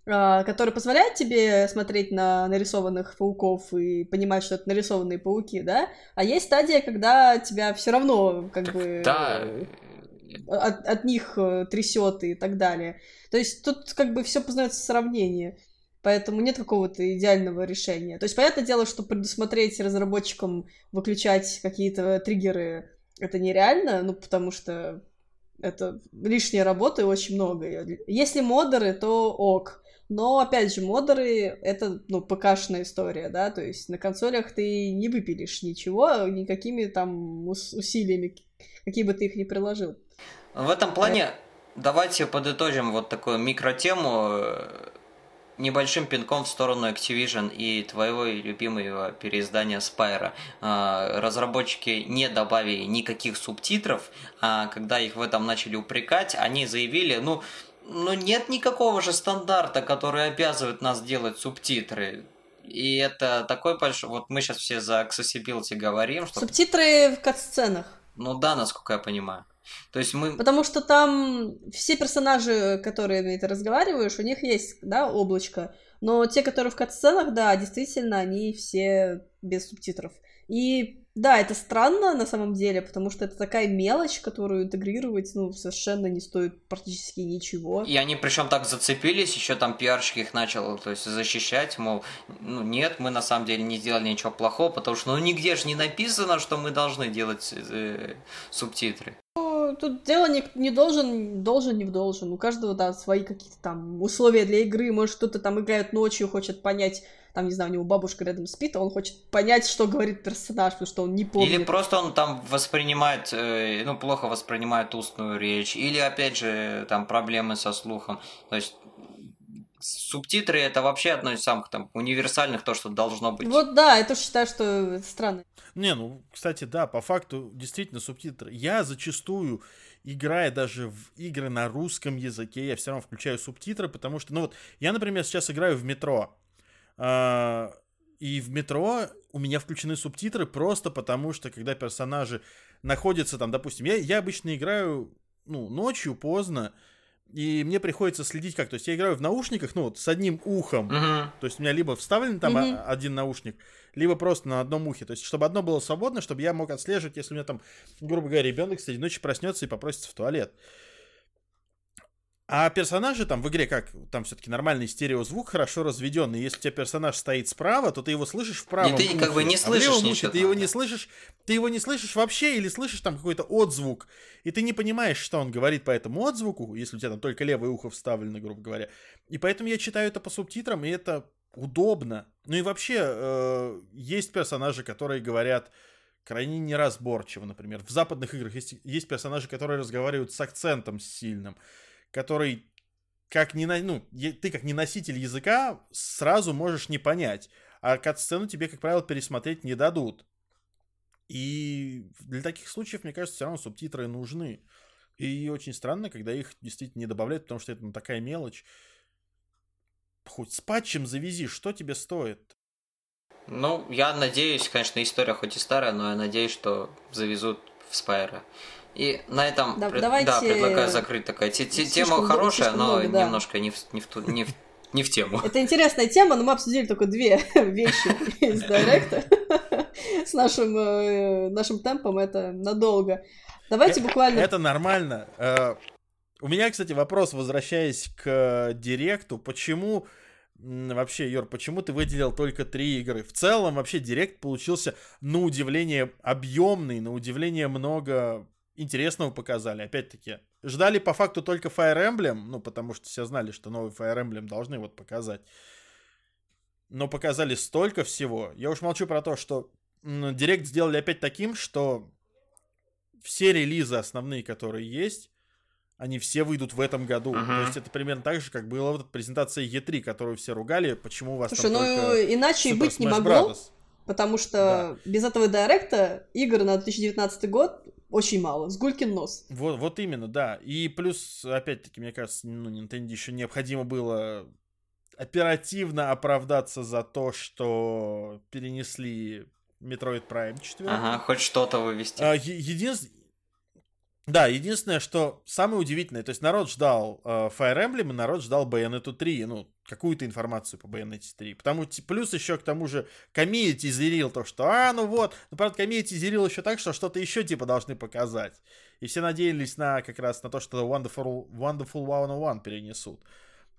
а, которая позволяет тебе смотреть на нарисованных пауков и понимать, что это нарисованные пауки, да? А есть стадия, когда тебя все равно как бы
да
от, от них э, трясет и так далее. То есть тут как бы все познается в сравнении. Поэтому нет какого-то идеального решения. То есть, понятное дело, что предусмотреть разработчикам выключать какие-то триггеры это нереально, ну, потому что это лишняя работа и очень много. Если модеры, то ок. Но, опять же, модеры — это, ну, ПК-шная история, да, то есть на консолях ты не выпилишь ничего никакими там усилиями, какие бы ты их ни приложил.
В этом плане давайте подытожим вот такую микротему э, небольшим пинком в сторону Activision и твоего любимого переиздания Spyro. А, разработчики не добавили никаких субтитров, а когда их в этом начали упрекать, они заявили, ну, ну нет никакого же стандарта, который обязывает нас делать субтитры. И это такой большой... Вот мы сейчас все за accessibility говорим,
что... Субтитры в кат-сценах.
Ну да, насколько я понимаю. То есть мы...
Потому что там все персонажи, которые ты разговариваешь, у них есть, да, облачко. Но те, которые в катсценах, да, действительно, они все без субтитров. И да, это странно на самом деле, потому что это такая мелочь, которую интегрировать, ну, совершенно не стоит практически ничего.
И они причем так зацепились, еще там пиарщик их начал, то есть, защищать, мол, ну, нет, мы на самом деле не сделали ничего плохого, потому что, ну, нигде же не написано, что мы должны делать э, субтитры
тут дело не, не должен, должен, не должен. У каждого, да, свои какие-то там условия для игры. Может, кто-то там играет ночью, хочет понять, там, не знаю, у него бабушка рядом спит, а он хочет понять, что говорит персонаж, потому что он не помнит.
Или просто он там воспринимает, э, ну, плохо воспринимает устную речь. Или, опять же, там проблемы со слухом. То есть субтитры это вообще одно из самых там универсальных, то, что должно быть.
Вот да, я тоже считаю, что это странно.
Не, ну, кстати, да, по факту действительно субтитры. Я зачастую, играя даже в игры на русском языке, я все равно включаю субтитры, потому что, ну вот, я, например, сейчас играю в метро. А, и в метро у меня включены субтитры просто потому, что когда персонажи находятся там, допустим, я, я обычно играю ну, ночью поздно, и мне приходится следить как. То есть я играю в наушниках, ну вот с одним ухом. Uh-huh. То есть у меня либо вставлен там uh-huh. один наушник, либо просто на одном ухе. То есть чтобы одно было свободно, чтобы я мог отслеживать, если у меня там, грубо говоря, ребенок среди ночи проснется и попросится в туалет. А персонажи там в игре как? Там все-таки нормальный стереозвук, хорошо разведенный. Если у тебя персонаж стоит справа, то ты его слышишь вправо.
И ты ухе, как бы не слышишь а в
ничего. Ты его не слышишь, ты его не слышишь вообще или слышишь там какой-то отзвук. И ты не понимаешь, что он говорит по этому отзвуку, если у тебя там только левое ухо вставлено, грубо говоря. И поэтому я читаю это по субтитрам, и это удобно. Ну и вообще, э, есть персонажи, которые говорят крайне неразборчиво, например. В западных играх есть, есть персонажи, которые разговаривают с акцентом сильным который как не ну, ты как не носитель языка сразу можешь не понять, а кат-сцену тебе, как правило, пересмотреть не дадут. И для таких случаев, мне кажется, все равно субтитры нужны. И очень странно, когда их действительно не добавляют, потому что это ну, такая мелочь. Хоть с патчем завези, что тебе стоит?
Ну, я надеюсь, конечно, история хоть и старая, но я надеюсь, что завезут в Спайра. И на этом
да, пред... давайте... да,
предлагаю закрыть такая тема хорошая, но много, да. немножко не в, не, в ту, не, в, не в тему.
Это интересная тема, но мы обсудили только две вещи из директа. С нашим, э, нашим темпом это надолго. Давайте буквально...
Это нормально. Э, у меня, кстати, вопрос, возвращаясь к директу. Почему вообще, Йор, почему ты выделил только три игры? В целом, вообще, директ получился, на удивление, объемный, на удивление много интересного показали. Опять-таки, ждали по факту только Fire Emblem, ну, потому что все знали, что новый Fire Emblem должны вот показать. Но показали столько всего. Я уж молчу про то, что Директ сделали опять таким, что все релизы основные, которые есть, они все выйдут в этом году. Uh-huh. То есть это примерно так же, как была вот презентация E3, которую все ругали, почему у вас
Слушай,
там
ну
только
иначе и быть не могло, Brothers. потому что да. без этого директа игр на 2019 год очень мало. С гулькин нос.
Вот, вот именно, да. И плюс, опять-таки, мне кажется, ну, Nintendo еще необходимо было оперативно оправдаться за то, что перенесли Metroid Prime 4.
Ага, хоть что-то вывести.
А, единственное, да, единственное, что самое удивительное, то есть народ ждал э, Fire Emblem, и народ ждал Bayonetta 3, ну, какую-то информацию по Bayonetta 3. Потому плюс еще к тому же комьюнити зерил то, что, а, ну вот, ну, правда, комьюнити зерил еще так, что что-то еще, типа, должны показать. И все надеялись на, как раз, на то, что Wonderful, Wonderful 101 перенесут.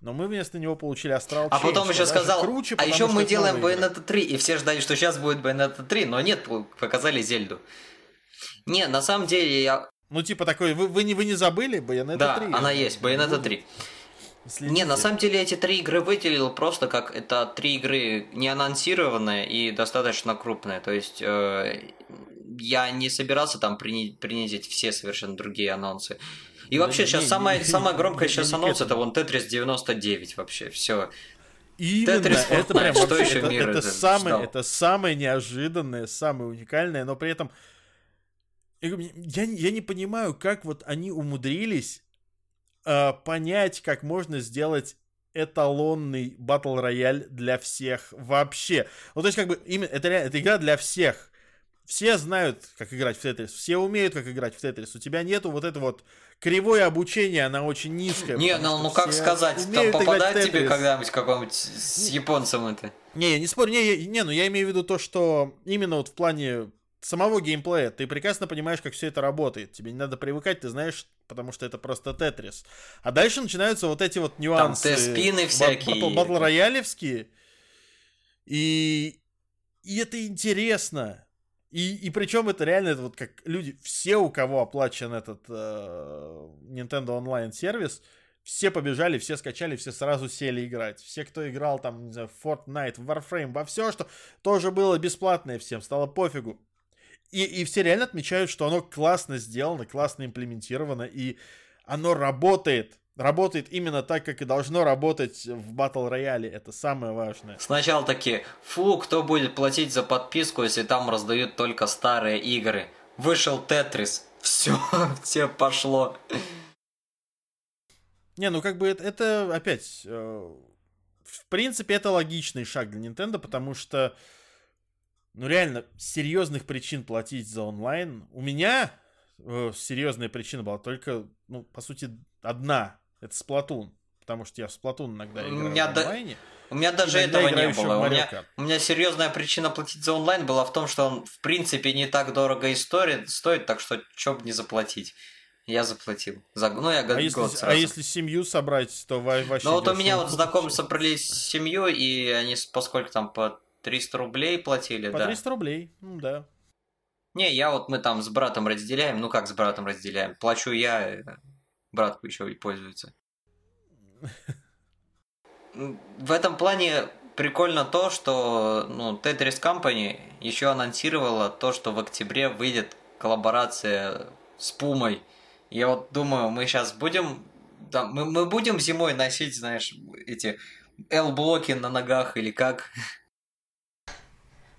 Но мы вместо него получили Astral
А потом еще сказал, круче, а еще мы делаем Bayonetta 3, и все ждали, что сейчас будет Bayonetta 3, но нет, показали Зельду. Не, на самом деле я
ну, типа такой, вы, вы, не, вы не забыли Bayonetta
да,
3?
Да, она есть, Bayonetta 3. Следите. Не, на самом деле эти три игры выделил просто как это три игры не анонсированные и достаточно крупные. То есть э, я не собирался там принизить все совершенно другие анонсы. И да вообще не, сейчас не, самая, не, самая громкая не, сейчас не, анонс это вон Tetris 99 вообще, все.
Именно, Tetris, это прям что вообще, еще это, мир это, это, самое, это самое неожиданное, самое уникальное, но при этом я, я не понимаю, как вот они умудрились э, понять, как можно сделать эталонный батл рояль для всех вообще. Ну, то есть, как бы, именно, это, это игра для всех. Все знают, как играть в Тетрис, все умеют, как играть в Тетрис. У тебя нету вот это вот кривое обучение, она очень низкая.
Не, ну, ну как сказать, там попадать тебе когда-нибудь какому-нибудь с японцем это?
Не, я не спорю, не, не, ну я имею в виду то, что именно вот в плане самого геймплея. Ты прекрасно понимаешь, как все это работает. Тебе не надо привыкать, ты знаешь, потому что это просто Тетрис. А дальше начинаются вот эти вот нюансы.
Там спины всякие.
Батл роялевские. И, и это интересно. И, и причем это реально это вот как люди, все, у кого оплачен этот э, Nintendo Online сервис, все побежали, все скачали, все сразу сели играть. Все, кто играл там, не знаю, Fortnite, Warframe, во все, что тоже было бесплатное всем, стало пофигу. И, и все реально отмечают, что оно классно сделано, классно имплементировано, и оно работает. работает именно так, как и должно работать в батл рояле. Это самое важное.
Сначала такие, фу, кто будет платить за подписку, если там раздают только старые игры. Вышел Тетрис, все, все пошло.
Не, ну как бы это, это опять, э, в принципе, это логичный шаг для Nintendo, потому что, ну реально, серьезных причин платить за онлайн у меня э, серьезная причина была только, ну, по сути, одна. Это Splatoon. Потому что я в Splatoon иногда играю у меня в онлайне.
У меня даже этого не было. У меня, у меня серьезная причина платить за онлайн была в том, что он, в принципе, не так дорого и стоит, стоит так что чё бы не заплатить. Я заплатил. За, ну, я
год, а если, сразу. А если семью собрать, то вообще...
Ну, вот у меня вот знакомые собрались семью, и они поскольку там по 300 рублей платили,
по
да.
По 300 рублей, ну да.
Не, я вот мы там с братом разделяем, ну как с братом разделяем, плачу я, э, братку еще и пользуется. В этом плане прикольно то, что ну, Tetris Company еще анонсировала то, что в октябре выйдет коллаборация с Пумой. Я вот думаю, мы сейчас будем... Да, мы, мы будем зимой носить, знаешь, эти L-блоки на ногах или как?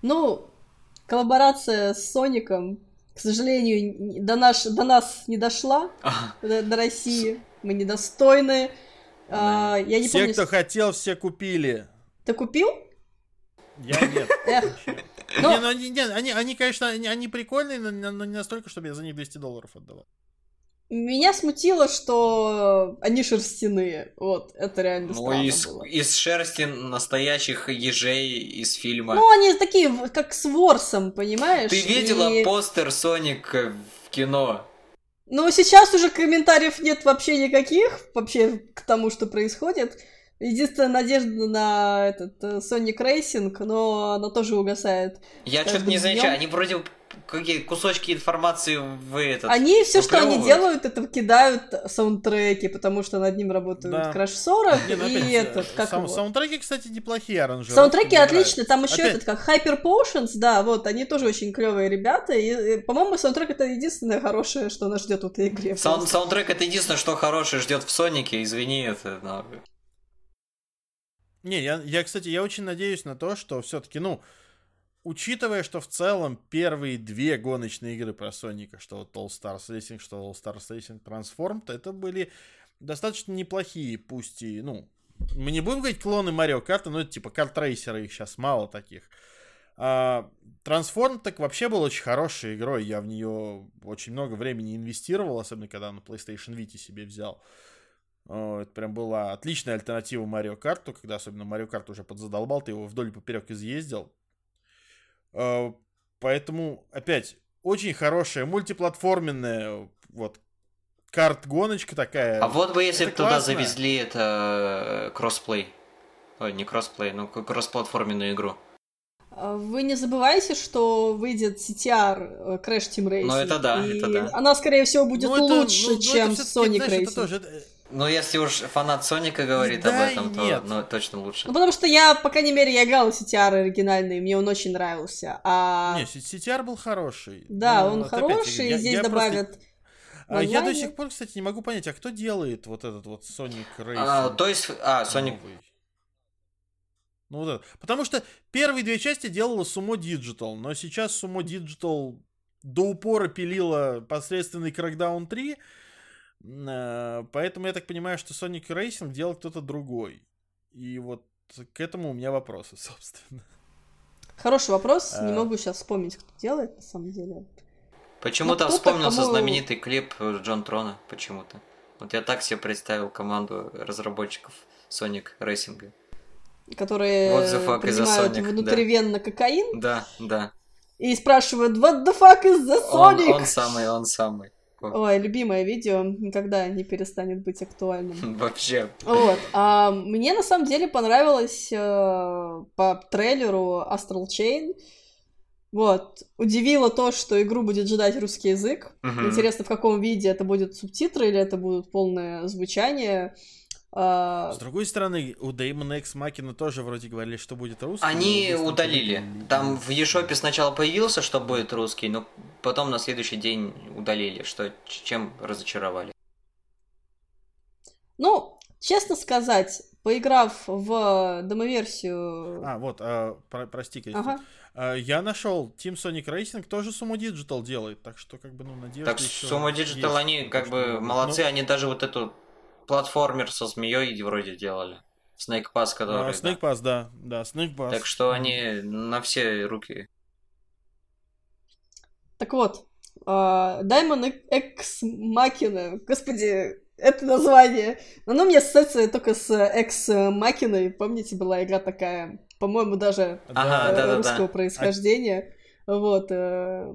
Ну, коллаборация с Соником, к сожалению, до, наш, до нас не дошла, до, до России. Мы недостойны. А, я не
все,
помню...
кто хотел, все купили.
Ты купил?
Я нет. Не, ну они, не, они, они, конечно, они, они прикольные, но, но не настолько, чтобы я за них 200 долларов отдавал.
Меня смутило, что они шерстяные. Вот, это реально
Ну, из, было. из шерсти настоящих ежей из фильма.
Ну, они такие, как с Ворсом, понимаешь?
Ты видела И... постер Соник в кино?
Ну, сейчас уже комментариев нет вообще никаких, вообще к тому, что происходит. Единственная надежда на этот э, Sonic Racing, но она тоже угасает.
Я что-то не замечаю, они вроде какие кусочки информации в этот.
Они все, что они делают, это кидают саундтреки, потому что над ним работают да. Crash 40 не, ну, и опять, этот, как
сам, его? Саундтреки, кстати, неплохие аранжировки.
Саундтреки отличные, там еще опять... этот, как Hyper Potions, да, вот, они тоже очень клевые ребята, и, и по-моему, саундтрек это единственное хорошее, что нас ждет в этой игре.
Саунд, саундтрек это единственное, что хорошее ждет в Сонике, извини, это, но...
Не, я, я, кстати, я очень надеюсь на то, что все-таки, ну, учитывая, что в целом первые две гоночные игры про Соника, что вот All Stars Racing, что All Stars Racing Transformed, это были достаточно неплохие, пусть и, ну, мы не будем говорить клоны Марио Карта, но это типа картрейсеры, их сейчас мало таких. Transform так вообще был очень хорошей игрой, я в нее очень много времени инвестировал, особенно когда на PlayStation Vita себе взял. Это прям была отличная альтернатива Mario Kart у, когда особенно Mario Kart уже подзадолбал, ты его вдоль и поперек изъездил. А, поэтому, опять, очень хорошая мультиплатформенная вот карт-гоночка такая.
А вот бы если бы туда завезли это э, кроссплей. Ой, не кроссплей, но кроссплатформенную игру.
А вы не забывайте, что выйдет CTR э, Crash Team Racing.
Ну это да, это да.
Она, скорее всего, будет ну, это, лучше, ну, чем ну, Sonic знаешь, Racing. Это тоже, это,
ну, если уж фанат Соника говорит да об этом, то нет. ну, точно лучше.
Ну, потому что я, по крайней мере, я играл в CTR оригинальный, мне он очень нравился. А...
Не, CTR был хороший.
Да, ну, он вот хороший, опять, здесь я добавят... Просто...
А я до сих пор, кстати, не могу понять, а кто делает вот этот вот Sonic Racing?
А, то есть, а, Sonic... Новый?
Ну вот это. Потому что первые две части делала Sumo Digital, но сейчас Sumo Digital до упора пилила посредственный Crackdown 3, Э, поэтому я так понимаю, что Sonic Racing делал кто-то другой. И вот к этому у меня вопросы, собственно.
Хороший вопрос. А... Не могу сейчас вспомнить, кто делает, на самом деле.
Почему-то ну, вспомнился кому... знаменитый клип Джон Трона. Почему-то. Вот я так себе представил команду разработчиков Sonic Racing.
Которые What the fuck принимают Sonic? внутривенно да. кокаин.
Да, да.
И спрашивают, what the fuck is the Sonic?
Он, он самый, он самый.
Ой, любимое видео никогда не перестанет быть актуальным.
Вообще.
Вот. А, мне на самом деле понравилось э, по трейлеру Astral Chain. Вот. Удивило то, что игру будет ждать русский язык. Угу. Интересно, в каком виде это будет субтитры или это будут полное звучание.
А, С другой стороны, у Daemon X Machina тоже вроде говорили, что будет русский.
Они удалили. Там в eShop сначала появился, что будет русский, но потом на следующий день удалили, что чем разочаровали.
Ну, честно сказать, поиграв в демоверсию...
А, вот, а, про, прости, Кристи.
Ага.
А, я нашел Team Sonic Racing тоже Sumo Digital делает, так что как бы, ну, надежда
Так
еще
Sumo Digital,
есть.
они как бы молодцы,
ну,
они даже вот эту платформер со змеей вроде делали. Snake Pass,
а,
который...
Snake
да.
Pass, да, да, Snake Pass.
Так что они на все руки.
Так вот, а, Diamond X Machina, господи, это название, оно мне ассоциируется только с X Machina, помните, была игра такая, по-моему, даже
Ага,
э,
да-да-да.
русского происхождения. Вот. э,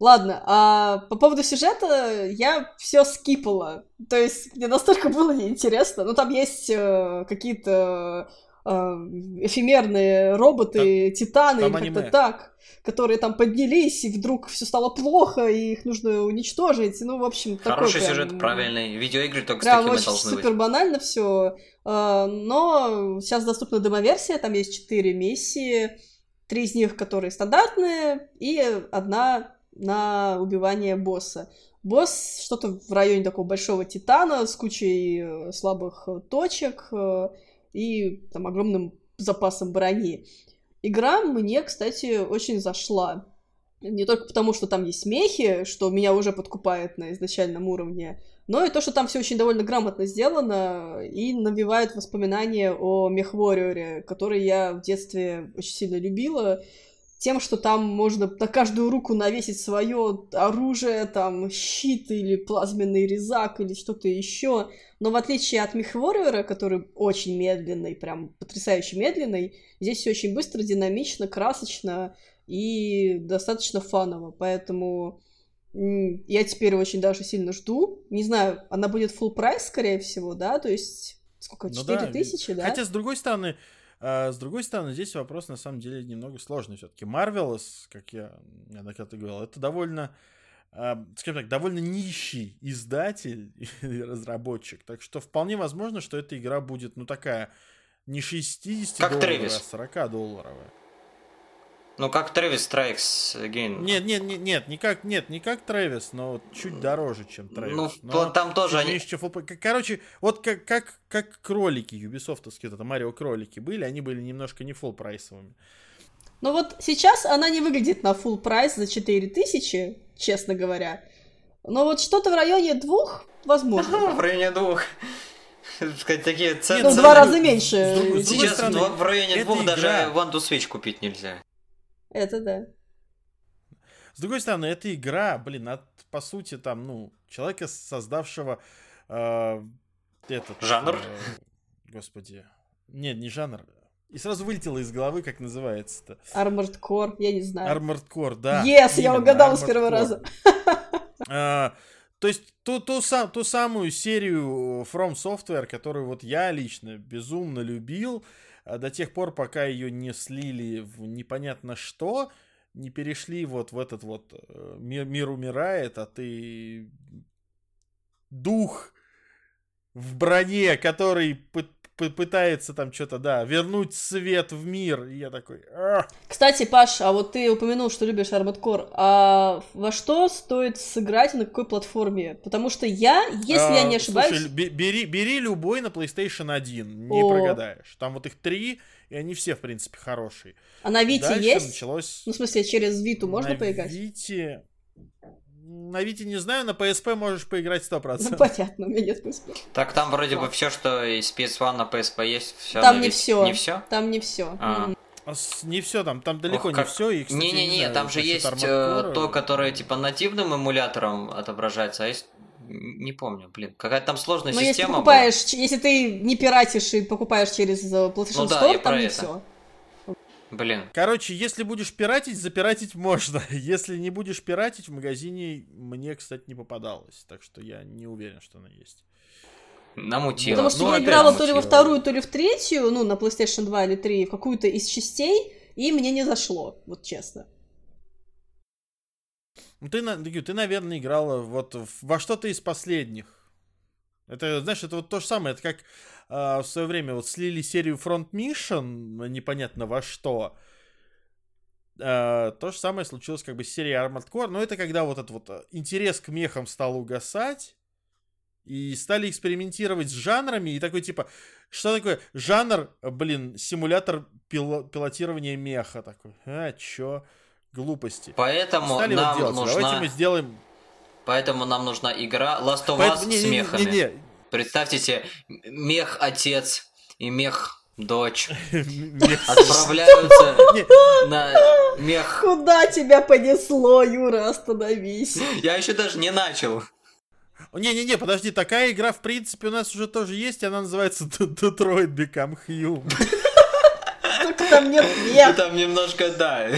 Ладно, а по поводу сюжета я все скипала. То есть мне настолько было неинтересно. Ну, там есть э, какие-то э, эфемерные роботы, титаны,
там
или как-то
аниме.
так, которые там поднялись, и вдруг все стало плохо, и их нужно уничтожить. Ну, в общем, такой
Хороший
прям,
сюжет, правильный. Видеоигры только с
Прям
такими
очень
должны
супер
быть.
банально все. Но сейчас доступна демоверсия, там есть четыре миссии, три из них, которые стандартные, и одна на убивание босса. Босс что-то в районе такого большого титана с кучей э, слабых э, точек э, и там огромным запасом брони. Игра мне, кстати, очень зашла. Не только потому, что там есть мехи, что меня уже подкупает на изначальном уровне, но и то, что там все очень довольно грамотно сделано и навевает воспоминания о Мехвориоре, который я в детстве очень сильно любила. Тем, что там можно на каждую руку навесить свое оружие, там щит или плазменный резак или что-то еще. Но в отличие от Мехвориора, который очень медленный, прям потрясающе медленный, здесь все очень быстро, динамично, красочно и достаточно фаново. Поэтому я теперь очень даже сильно жду. Не знаю, она будет full прайс, скорее всего, да? То есть, сколько,
Ну
4
да,
тысячи, да?
Хотя, с другой стороны, э, с другой стороны, здесь вопрос на самом деле немного сложный все-таки. Marvelous, как я неоднократно говорил, это довольно, э, скажем так, довольно нищий издатель и разработчик. Так что вполне возможно, что эта игра будет, ну, такая не 60
Как
долларов, а 40 долларовая.
Ну, как Travis Strikes Again.
Нет, нет, нет, нет, не как, нет, не как Трэвис, но вот чуть дороже, чем Трэвис.
Ну,
Но
там тоже они-
Короче, вот как, как, как кролики юбисофтовские, это Марио кролики были, они были немножко не full прайсовыми.
Ну вот сейчас она не выглядит на full прайс за 4000, честно говоря. Но вот что-то в районе двух, возможно.
В районе двух. Сказать, Такие цены.
Ну, в два раза меньше.
с другой- с другой
Сейчас
стороны,
в районе двух даже One to Switch купить нельзя.
Это да.
С другой стороны, эта игра, блин, от, по сути, там, ну, человека, создавшего э, этот...
Жанр?
э, господи. Нет, не жанр. И сразу вылетело из головы, как называется-то.
Armored Core, я не знаю.
Armored Core, да.
Yes, я
именно,
угадала с
Armored
первого
Core.
раза.
А, то есть ту, ту, сам- ту самую серию From Software, которую вот я лично безумно любил, до тех пор, пока ее не слили в непонятно что, не перешли вот в этот вот э, мир, мир умирает, а ты дух в броне, который пы- пы- пытается там что-то, да, вернуть свет в мир. И я такой... «Ах!»
Кстати, Паш, а вот ты упомянул, что любишь Core. А во что стоит сыграть на какой платформе? Потому что я, если я
А,
не ошибаюсь...
Слушай, бе- бери, бери любой на PlayStation 1, не
О.
прогадаешь. Там вот их три, и они все, в принципе, хорошие.
А на Вите
Дальше
есть?
началось...
Ну, в смысле, через Виту можно
на
поиграть?
Вите... На Вите не знаю, на PSP можешь поиграть 100%.
Ну, понятно, у меня нет смысла.
Так там вроде бы все, что из PS1 на PSP есть, все
Там не все.
Не все?
Там не все.
А.
А с- Не все там, там далеко
Ох,
не
как-
все. И, кстати,
Не-не-не,
знаю,
там же есть э, то, которое типа нативным эмулятором отображается, а есть не помню, блин, какая-то там сложная
Но Ну, если ты
система была.
покупаешь, ч- если ты не пиратишь и покупаешь через э, PlayStation
Ну да,
Store, там не
это.
все.
Блин,
Короче, если будешь пиратить, запиратить можно. Если не будешь пиратить, в магазине мне, кстати, не попадалось. Так что я не уверен, что она есть.
намутило.
Потому что
Ну,
я играла то ли во вторую, то ли в третью, ну, на PlayStation 2 или 3, в какую-то из частей, и мне не зашло, вот честно.
Ну, ты, ты, наверное, играла вот в- во что-то из последних. Это, знаешь, это вот то же самое, это как а, в свое время вот слили серию Front Mission, непонятно во что. А, то же самое случилось как бы с серией Armored Core, но это когда вот этот вот а, интерес к мехам стал угасать, и стали экспериментировать с жанрами, и такой типа, что такое жанр, блин, симулятор пил пилотирования меха такой, а, чё, глупости.
Поэтому стали нам вот делать. нужна...
Давайте мы сделаем...
Поэтому нам нужна игра Last of Us Поэтому... с мехами. Не, не, не. Представьте себе, мех-отец и мех-дочь отправляются на мех...
Куда тебя понесло, Юра? Остановись.
Я еще даже не начал.
Не-не-не, подожди, такая игра, в принципе, у нас уже тоже есть, она называется Detroit Become Human.
Только там нет мех.
Там немножко, да.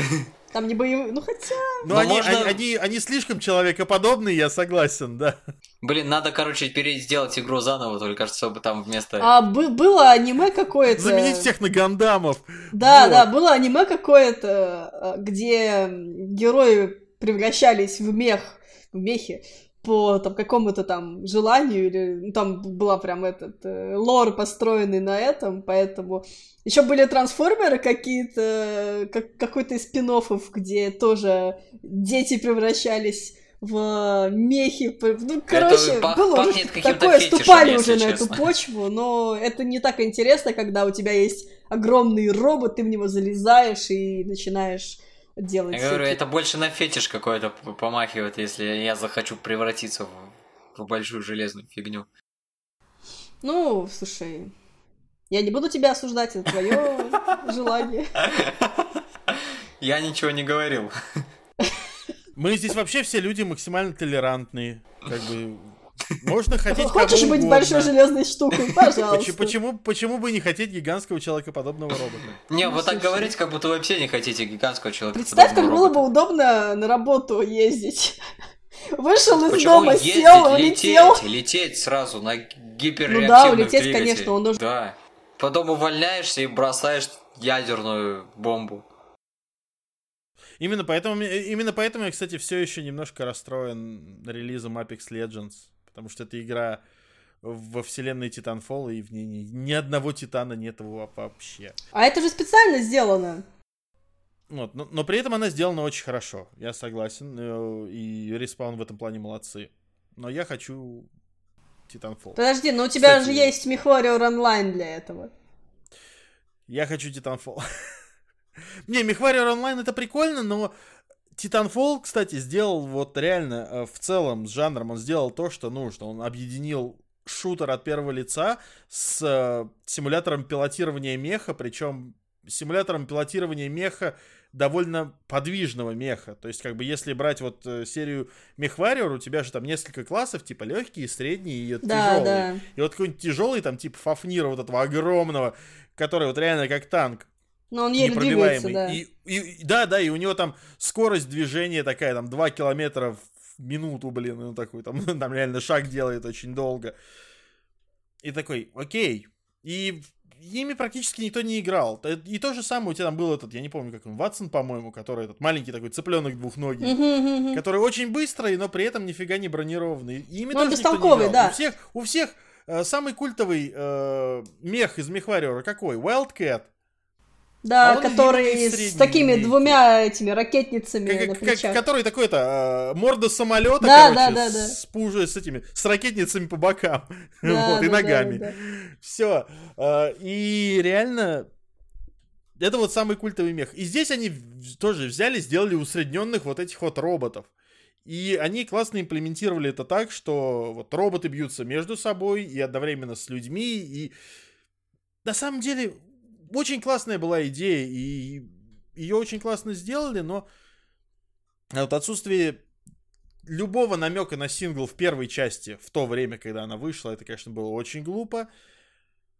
Там не боевые, ну хотя...
Ну они, можно... они, они, они слишком человекоподобные, я согласен, да.
Блин, надо, короче, сделать игру заново, только чтобы там вместо...
А бы, было аниме какое-то...
Заменить всех на гандамов.
Да, вот. да, было аниме какое-то, э, где герои превращались в мех, в мехи, по там, какому-то там желанию, или ну, там была прям этот э, лор построенный на этом, поэтому еще были трансформеры какие-то, как, какой-то из спин где тоже дети превращались в мехи. Ну, короче, это было уже такое, фетишем, ступали уже честно. на эту почву, но это не так интересно, когда у тебя есть огромный робот, ты в него залезаешь и начинаешь делать.
Я говорю, это больше на фетиш какой-то помахивает, если я захочу превратиться в, в большую железную фигню.
Ну, слушай, я не буду тебя осуждать, это твое желание.
Я ничего не говорил.
Мы здесь вообще все люди максимально толерантные. Как бы можно хотеть
Хочешь быть большой железной штукой, пожалуйста.
Почему, почему бы не хотеть гигантского человекоподобного робота?
Не, вы так говорите, как будто вы вообще не хотите гигантского человекоподобного
Представь, как было бы удобно на работу ездить. Вышел из дома, сел, улетел.
Лететь сразу на гиперреактивном
Ну да, улететь, конечно, он должен...
Да. Потом увольняешься и бросаешь ядерную бомбу.
Именно поэтому, именно поэтому я, кстати, все еще немножко расстроен релизом Apex Legends. Потому что это игра во вселенной Titanfall, и в ней ни, ни одного Титана нет вообще.
А это же специально сделано.
Вот, но, но при этом она сделана очень хорошо, я согласен, э, и Респаун в этом плане молодцы. Но я хочу Titanfall.
Подожди, но у тебя Кстати, же есть MechWarrior Online для этого.
Я хочу Titanfall. Не, MechWarrior Online это прикольно, но Titanfall, кстати, сделал вот реально э, в целом с жанром, он сделал то, что нужно. Он объединил шутер от первого лица с э, симулятором пилотирования меха, причем симулятором пилотирования меха довольно подвижного меха. То есть, как бы, если брать вот э, серию Мехвариор, у тебя же там несколько классов, типа легкие, средние и да, тяжелые. Да. И вот какой-нибудь тяжелый, там, типа Фафнира, вот этого огромного, который вот реально как танк.
Но он еле двигается, да.
И, и, да, да, и у него там скорость движения такая, там, 2 километра в минуту, блин, ну такой, там, там реально шаг делает очень долго. И такой, окей. И ими практически никто не играл. И то же самое у тебя там был этот, я не помню, как он, Ватсон, по-моему, который этот маленький такой цыпленок двухногий, который очень быстрый, но при этом нифига не бронированный. И ими ну, тоже никто не играл. да. У всех, у всех э, самый культовый э, мех из Мехвариора какой? Wildcat.
Да, а который с такими имеет. двумя этими ракетницами как, на плечах. Как,
который такой-то, э, морда самолета, да, короче, да, да, да. С, с, с этими, с ракетницами по бокам, да, вот, да, и ногами. Да, да. Все. Э, и реально, это вот самый культовый мех. И здесь они тоже взяли, сделали усредненных вот этих вот роботов. И они классно имплементировали это так, что вот роботы бьются между собой и одновременно с людьми, и на самом деле очень классная была идея, и ее очень классно сделали, но вот отсутствие любого намека на сингл в первой части в то время, когда она вышла, это, конечно, было очень глупо.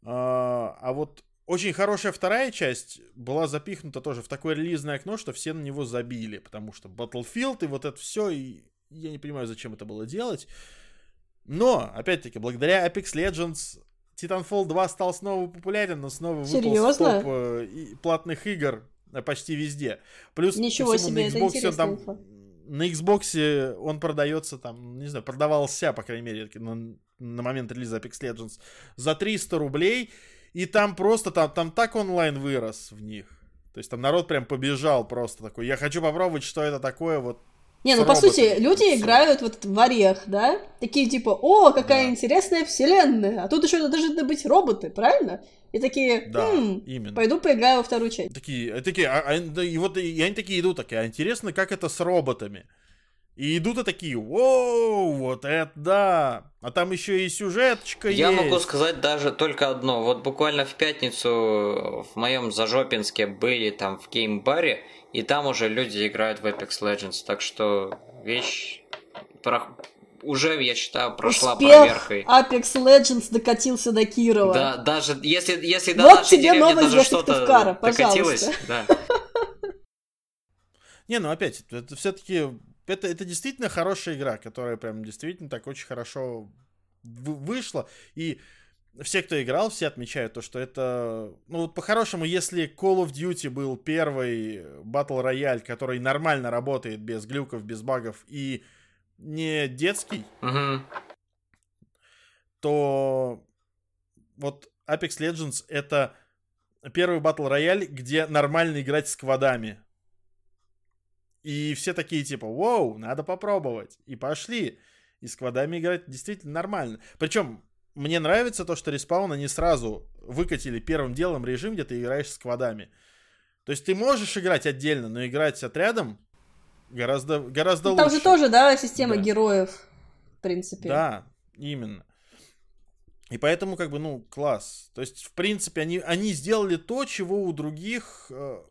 А, а вот очень хорошая вторая часть была запихнута тоже в такое релизное окно, что все на него забили, потому что Battlefield и вот это все, и я не понимаю, зачем это было делать. Но, опять-таки, благодаря Apex Legends Titanfall 2 стал снова популярен, но снова выпал в топ э, платных игр э, почти везде. Плюс
Ничего всему, себе, на Xbox он там,
на Xbox он продается там, не знаю, продавался, по крайней мере, на, на момент релиза Apex Legends за 300 рублей, и там просто, там, там так онлайн вырос в них. То есть там народ прям побежал просто такой, я хочу попробовать, что это такое, вот
Не, ну по сути, люди играют вот в орех, да? Такие типа, о, какая да. интересная вселенная, а тут еще должны быть роботы, правильно? И такие, да, хм, именно. пойду поиграю во вторую часть.
Такие, такие, а, а, и вот и они такие идут, такие, а интересно, как это с роботами? И идут и такие, воу, вот это да. А там еще и сюжеточка
Я
есть.
могу сказать даже только одно. Вот буквально в пятницу в моем Зажопинске были там в геймбаре, и там уже люди играют в Apex Legends. Так что вещь про... уже, я считаю, прошла
Успех
проверкой.
Apex Legends докатился до Кирова.
Да, даже если, если
до вот нашей тебе деревни даже что-то докатилось.
Да.
Не, ну опять, это все-таки это, это действительно хорошая игра, которая прям действительно так очень хорошо вышла. И все, кто играл, все отмечают то, что это... Ну, вот по-хорошему, если Call of Duty был первый Battle Royale, который нормально работает, без глюков, без багов, и не детский,
uh-huh.
то вот Apex Legends это первый Battle Royale, где нормально играть с квадами. И все такие типа, вау, надо попробовать. И пошли. И с квадами играть действительно нормально. Причем мне нравится то, что респаун они сразу выкатили первым делом режим, где ты играешь с квадами. То есть ты можешь играть отдельно, но играть отрядом гораздо, гораздо
ну,
лучше.
Там же тоже, да, система да. героев, в принципе.
Да, именно. И поэтому, как бы, ну, класс. То есть, в принципе, они, они сделали то, чего у других э,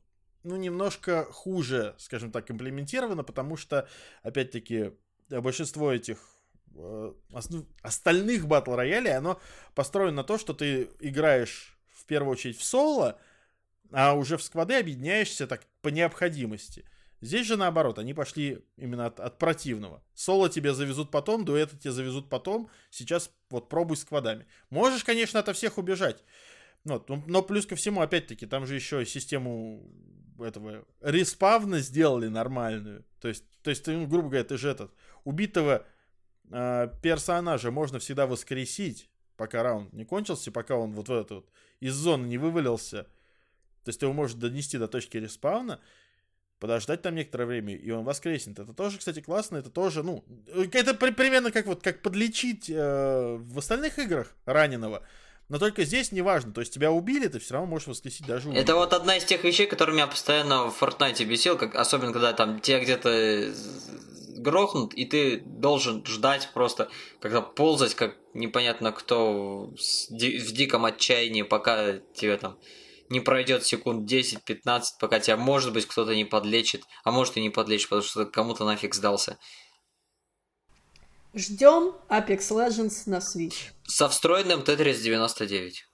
ну, немножко хуже, скажем так, имплементировано, потому что, опять-таки, большинство этих остальных батл роялей, оно построено на то, что ты играешь в первую очередь в соло, а уже в сквады объединяешься так по необходимости. Здесь же наоборот, они пошли именно от, от противного. Соло тебе завезут потом, дуэты тебе завезут потом. Сейчас вот пробуй с квадами. Можешь, конечно, ото всех убежать. Вот, но плюс ко всему, опять-таки, там же еще систему этого респавна сделали нормальную. То есть, то есть, ну, грубо говоря, ты же этот убитого персонажа можно всегда воскресить, пока раунд не кончился, пока он вот в этот вот из зоны не вывалился. То есть его может донести до точки респавна, подождать там некоторое время, и он воскреснет. Это тоже, кстати, классно, это тоже, ну, это примерно как вот, как подлечить э, в остальных играх раненого. Но только здесь не важно, то есть тебя убили, ты все равно можешь воскресить даже убитого.
Это вот одна из тех вещей, которые меня постоянно в Fortnite бесил, как, особенно когда там тебя где-то грохнут, и ты должен ждать просто, когда ползать, как непонятно кто в диком отчаянии, пока тебе там не пройдет секунд 10-15, пока тебя, может быть, кто-то не подлечит, а может и не подлечит, потому что кому-то нафиг сдался.
Ждем Apex Legends на Switch.
Со встроенным Tetris 99.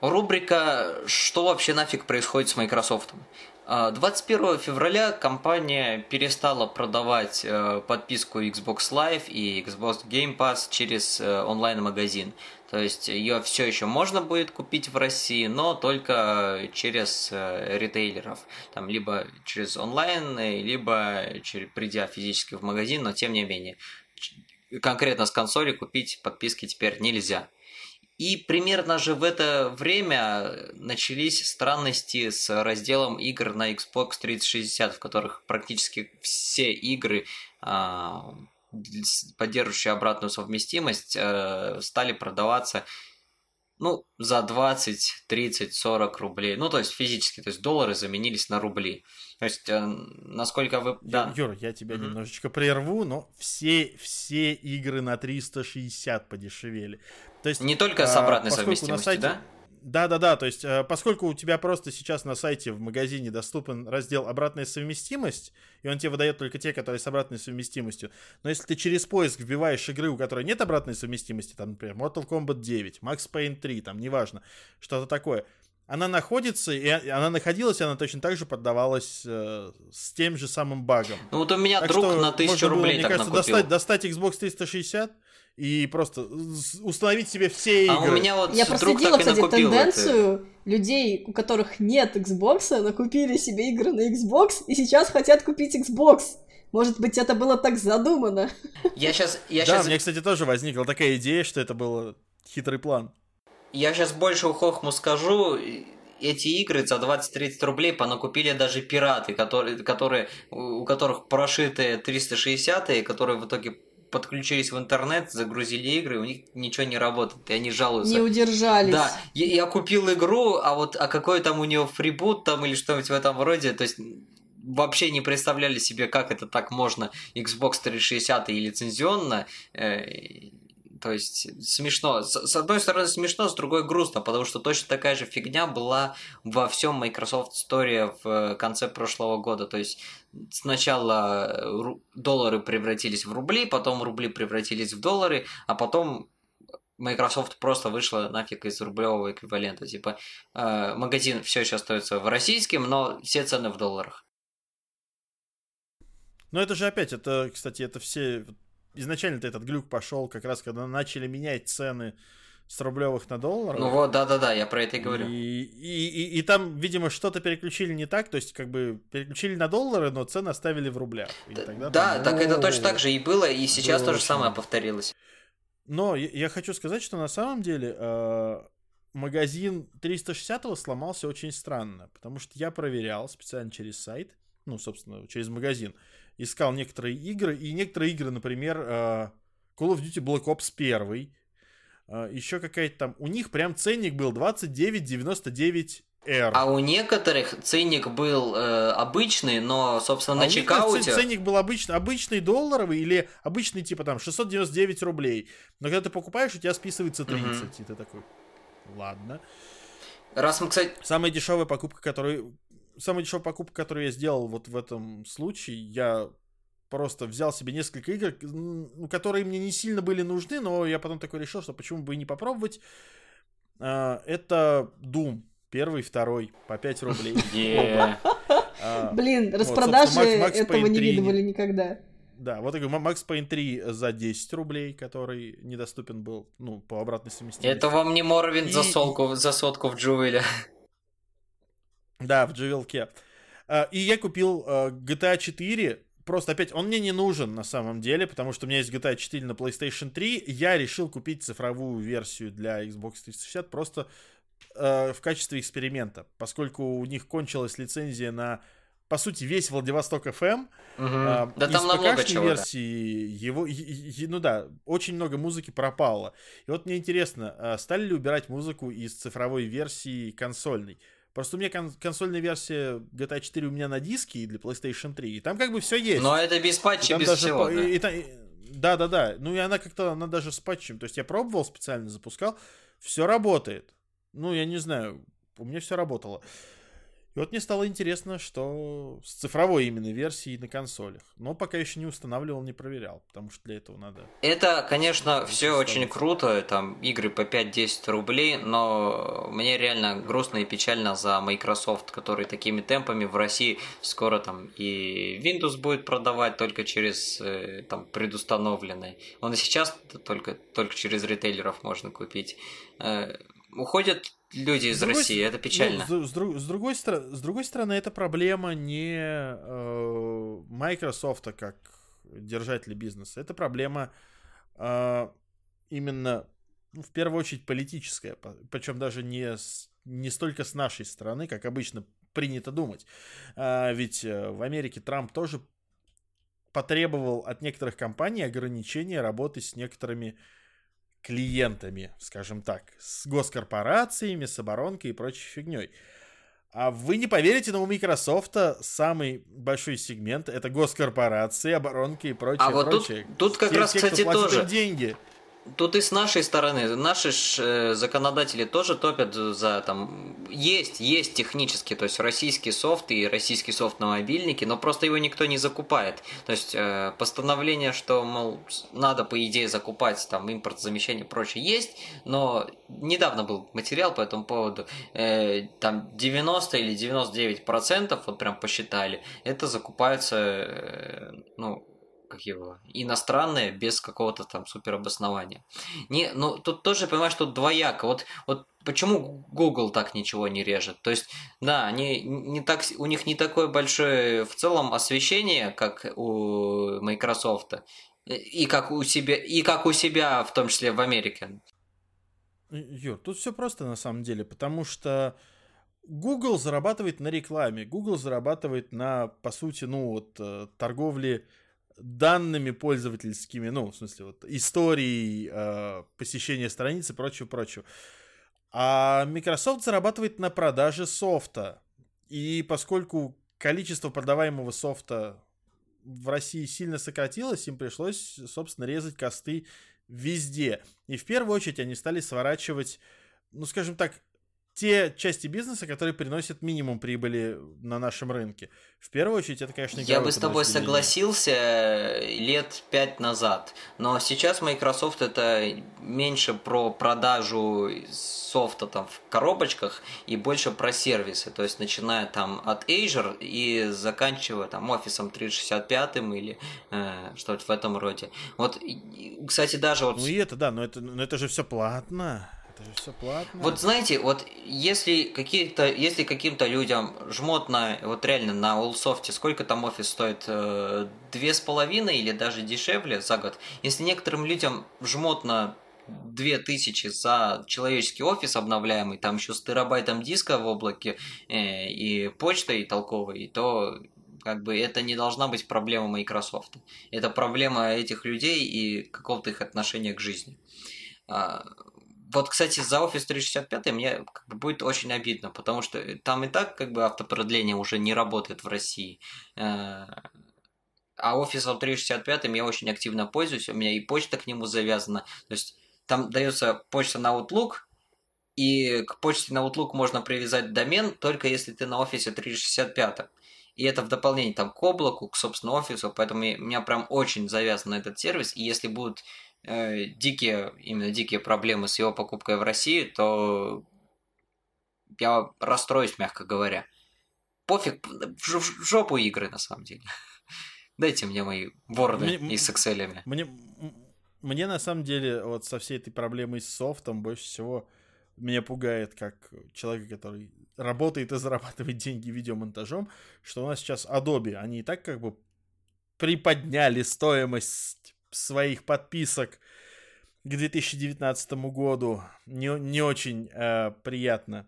Рубрика «Что вообще нафиг происходит с Microsoft?» 21 а, февраля компания перестала продавать э, подписку Xbox Live и Xbox Game Pass через э, онлайн-магазин. То есть ее все еще можно будет купить в России, но только через э, ритейлеров. Там либо через онлайн, либо через, придя физически в магазин, но тем не менее. Конкретно с консоли купить подписки теперь нельзя. И примерно же в это время начались странности с разделом игр на Xbox 360, в которых практически все игры а, поддерживающие обратную совместимость, э, стали продаваться ну, за 20, 30, 40 рублей. Ну, то есть физически, то есть доллары заменились на рубли. То есть, э, насколько вы...
Да. Юр, я тебя mm-hmm. немножечко прерву, но все, все игры на 360 подешевели. То есть,
Не только с а, обратной совместимостью, сайте... да?
Да-да-да, то есть, э, поскольку у тебя просто сейчас на сайте в магазине доступен раздел «Обратная совместимость», и он тебе выдает только те, которые с обратной совместимостью, но если ты через поиск вбиваешь игры, у которой нет обратной совместимости, там, например, Mortal Kombat 9, Max Payne 3, там, неважно, что-то такое, она находится, и она находилась, и она точно так же поддавалась э, с тем же самым багом.
Ну вот у меня так друг на тысячу рублей было, так мне кажется,
достать, достать Xbox 360 и просто установить себе все игры. А
у меня вот
Я проследила, кстати, тенденцию это. людей, у которых нет Xbox, но купили себе игры на Xbox и сейчас хотят купить Xbox. Может быть, это было так задумано.
Я сейчас... Я
да,
сейчас...
мне, кстати, тоже возникла такая идея, что это был хитрый план.
Я сейчас больше хохму скажу. эти игры за 20-30 рублей понакупили даже пираты, которые, которые, у которых прошитые 360 которые в итоге подключились в интернет, загрузили игры, у них ничего не работает, и они жалуются.
Не удержались.
Да, я, я купил игру, а вот а какой там у него фрибут там или что-нибудь в этом роде, то есть вообще не представляли себе, как это так можно Xbox 360 и лицензионно. Э, то есть смешно. С, с одной стороны смешно, с другой грустно, потому что точно такая же фигня была во всем Microsoft Story в конце прошлого года. То есть сначала доллары превратились в рубли, потом рубли превратились в доллары, а потом Microsoft просто вышла нафиг из рублевого эквивалента. Типа э, магазин все еще остается в российском, но все цены в долларах.
Но это же опять, это, кстати, это все изначально-то этот глюк пошел как раз, когда начали менять цены с рублевых на доллары.
Ну вот, да-да-да, я про это и говорю.
И, и, и, и там, видимо, что-то переключили не так, то есть как бы переключили на доллары, но цены оставили в рублях.
И тогда да, там, так это точно так же и было, и сейчас то же самое повторилось.
Но я, я хочу сказать, что на самом деле э, магазин 360 сломался очень странно, потому что я проверял специально через сайт, ну, собственно, через магазин, искал некоторые игры, и некоторые игры, например, uh, Call of Duty Black Ops 1, uh, э, еще какая-то там, у них прям ценник был 29,99 R.
А у некоторых ценник был э, обычный, но, собственно, а на чекауте...
Ценник был обычный, обычный долларовый или обычный, типа, там, 699 рублей. Но когда ты покупаешь, у тебя списывается 30. Угу. И ты такой, ладно.
Раз мы, кстати...
Самая дешевая покупка, которую самая дешевая покупка, которую я сделал вот в этом случае, я просто взял себе несколько игр, ну, которые мне не сильно были нужны, но я потом такой решил, что почему бы и не попробовать. А, это Doom. Первый, второй, по 5 рублей.
А, Блин, распродажи этого не видывали никогда.
Да, вот я говорю, Max Payne 3 за 10 рублей, который недоступен был, ну, по обратной совместимости.
Это вам не Моровин за, солку, за сотку в Джуэле.
Да, в джевелке. А, и я купил а, GTA 4. Просто опять, он мне не нужен на самом деле, потому что у меня есть GTA 4 на PlayStation 3. Я решил купить цифровую версию для Xbox 360 просто э, в качестве эксперимента, поскольку у них кончилась лицензия на по сути, весь Владивосток FM. Угу.
А, да там намного чего
версии его, ну да, очень много музыки пропало. И вот мне интересно, стали ли убирать музыку из цифровой версии консольной? Просто у меня кон- консольная версия GTA 4 у меня на диске и для PlayStation 3. И там как бы все есть.
Но это без патча, без даже всего. По- да. И,
и, да, да, да. Ну и она как-то, она даже с патчем. То есть я пробовал специально, запускал. Все работает. Ну, я не знаю. У меня все работало. И вот мне стало интересно, что с цифровой именно версией на консолях. Но пока еще не устанавливал, не проверял, потому что для этого надо...
Это, конечно, все очень круто, там игры по 5-10 рублей, но мне реально грустно и печально за Microsoft, который такими темпами в России скоро там и Windows будет продавать только через э, там предустановленный. Он и сейчас только, только через ритейлеров можно купить. Э, уходят люди из другой, России, это печально.
Ну, с, с, с, другой, с другой стороны, это проблема не э, Microsoft как держателя бизнеса, это проблема э, именно ну, в первую очередь политическая, причем даже не, с, не столько с нашей стороны, как обычно принято думать. А, ведь э, в Америке Трамп тоже потребовал от некоторых компаний ограничения работы с некоторыми клиентами, скажем так, с госкорпорациями, с оборонкой и прочей фигней. А вы не поверите, но у Microsoft самый большой сегмент это госкорпорации, оборонки и прочее. А вот
прочее. тут, тут как те, раз, те, кстати, тоже.
деньги.
Тут и с нашей стороны, наши ж, э, законодатели тоже топят за там есть, есть технически, то есть российский софт и российский софт на мобильнике, но просто его никто не закупает. То есть э, постановление, что мол надо по идее закупать там импорт, замещение и прочее есть, но недавно был материал по этому поводу, э, там 90 или 99 процентов, вот прям посчитали, это закупаются, э, ну как его, иностранные без какого-то там супер обоснования. Не, ну тут тоже понимаешь, что двояко. Вот, вот почему Google так ничего не режет? То есть, да, они не так, у них не такое большое в целом освещение, как у Microsoft, и как у себя, и как у себя, в том числе в Америке.
Юр, тут все просто на самом деле, потому что Google зарабатывает на рекламе, Google зарабатывает на, по сути, ну вот, э, торговле данными пользовательскими, ну, в смысле, вот, историей э, посещения страницы и прочего, прочего. А Microsoft зарабатывает на продаже софта. И поскольку количество продаваемого софта в России сильно сократилось, им пришлось, собственно, резать косты везде. И в первую очередь они стали сворачивать, ну, скажем так, те части бизнеса, которые приносят минимум прибыли на нашем рынке. В первую очередь, это, конечно,
Я бы с тобой согласился э, лет пять назад, но сейчас Microsoft это меньше про продажу софта там в коробочках и больше про сервисы, то есть начиная там от Azure и заканчивая там офисом 365 или э, что-то в этом роде. Вот, кстати, даже вот...
Ну и это, да, но это, но это же все платно это же все платно.
Вот знаете, вот если какие-то, если каким-то людям жмот на, вот реально на Allsoft, сколько там офис стоит? Э, две с половиной или даже дешевле за год? Если некоторым людям жмот на две тысячи за человеческий офис обновляемый, там еще с терабайтом диска в облаке э, и почтой толковой, то как бы это не должна быть проблема Microsoft. Это проблема этих людей и какого-то их отношения к жизни. А, вот, кстати, за Office 365 мне как бы будет очень обидно, потому что там и так как бы автопродление уже не работает в России. Э, а Office 365 я очень активно пользуюсь, у меня и почта к нему завязана. То есть там дается почта на Outlook, и к почте на Outlook можно привязать домен, только если ты на Office 365. И это в дополнение там, к облаку, к собственно офису, поэтому у меня прям очень завязан этот сервис. И если будут э, дикие, именно дикие проблемы с его покупкой в России, то я расстроюсь, мягко говоря. Пофиг, в жопу игры, на самом деле. Дайте мне мои ворды и с Excel.
Мне, мне, на самом деле, вот со всей этой проблемой с софтом больше всего меня пугает, как человек, который работает и зарабатывает деньги видеомонтажом, что у нас сейчас Adobe, они и так как бы приподняли стоимость своих подписок к 2019 году. Не, не очень э, приятно.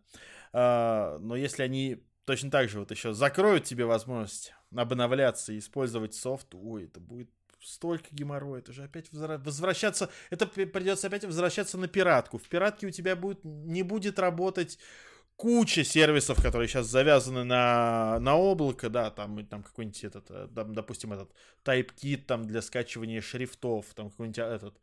Э, но если они точно так же вот еще закроют тебе возможность обновляться и использовать софт, ой, это будет столько геморроя, это же опять возвращаться, это придется опять возвращаться на пиратку. В пиратке у тебя будет, не будет работать куча сервисов, которые сейчас завязаны на, на облако, да, там, там какой-нибудь этот, э, там, допустим, этот TypeKit там для скачивания шрифтов, там какой-нибудь а, этот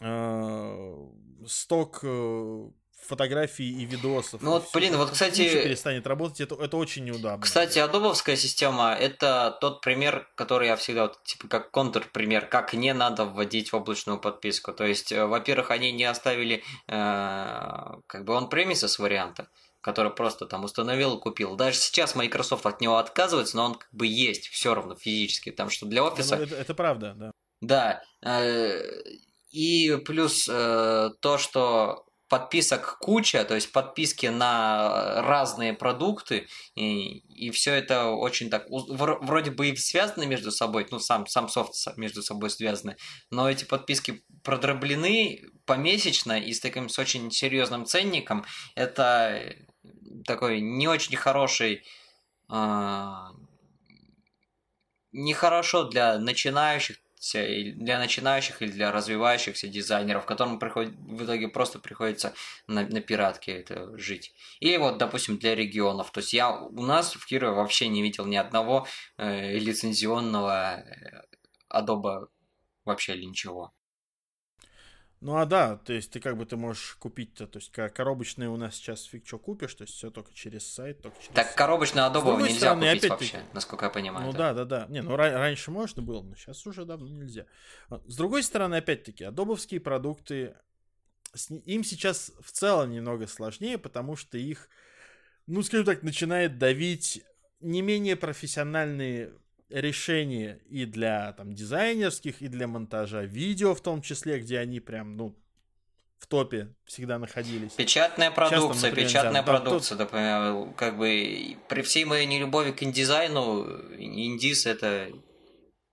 э, сток э, фотографий и видосов.
Ну вот, блин, вот, кстати...
перестанет работать, это, это очень неудобно.
Кстати, адобовская система – это тот пример, который я всегда, вот, типа, как контрпример, как не надо вводить в облачную подписку. То есть, э, во-первых, они не оставили, э, как бы, он премисес варианта который просто там установил и купил. Даже сейчас Microsoft от него отказывается, но он как бы есть все равно физически, потому что для офиса...
Это, это правда, да.
Да. Э, и плюс э, то, что подписок куча, то есть подписки на разные продукты, и, и все это очень так, вроде бы и связаны между собой, ну, сам, сам софт между собой связаны, но эти подписки продроблены помесячно и с таким, с очень серьезным ценником, это такой не очень хороший э, нехорошо для начинающих для начинающих или для развивающихся дизайнеров, которым приходит, в итоге просто приходится на, на пиратке это жить. Или вот, допустим, для регионов. То есть я у нас в Кирове вообще не видел ни одного э, лицензионного э, Adobe вообще или ничего.
Ну а да, то есть ты как бы ты можешь купить-то, то есть коробочные у нас сейчас фиг что купишь, то есть все только через сайт, только через
Так коробочные Adobe нельзя стороны, купить вообще, насколько я понимаю.
Ну да, да, да. Не, ну раньше можно было, но сейчас уже давно нельзя. С другой стороны, опять-таки, адобовские продукты, им сейчас в целом немного сложнее, потому что их, ну скажем так, начинает давить не менее профессиональные решения и для там дизайнерских, и для монтажа видео в том числе, где они прям, ну, в топе всегда находились.
Печатная продукция, Сейчас, например, печатная да, продукция, да, например, как бы при всей моей нелюбови к индизайну, индис это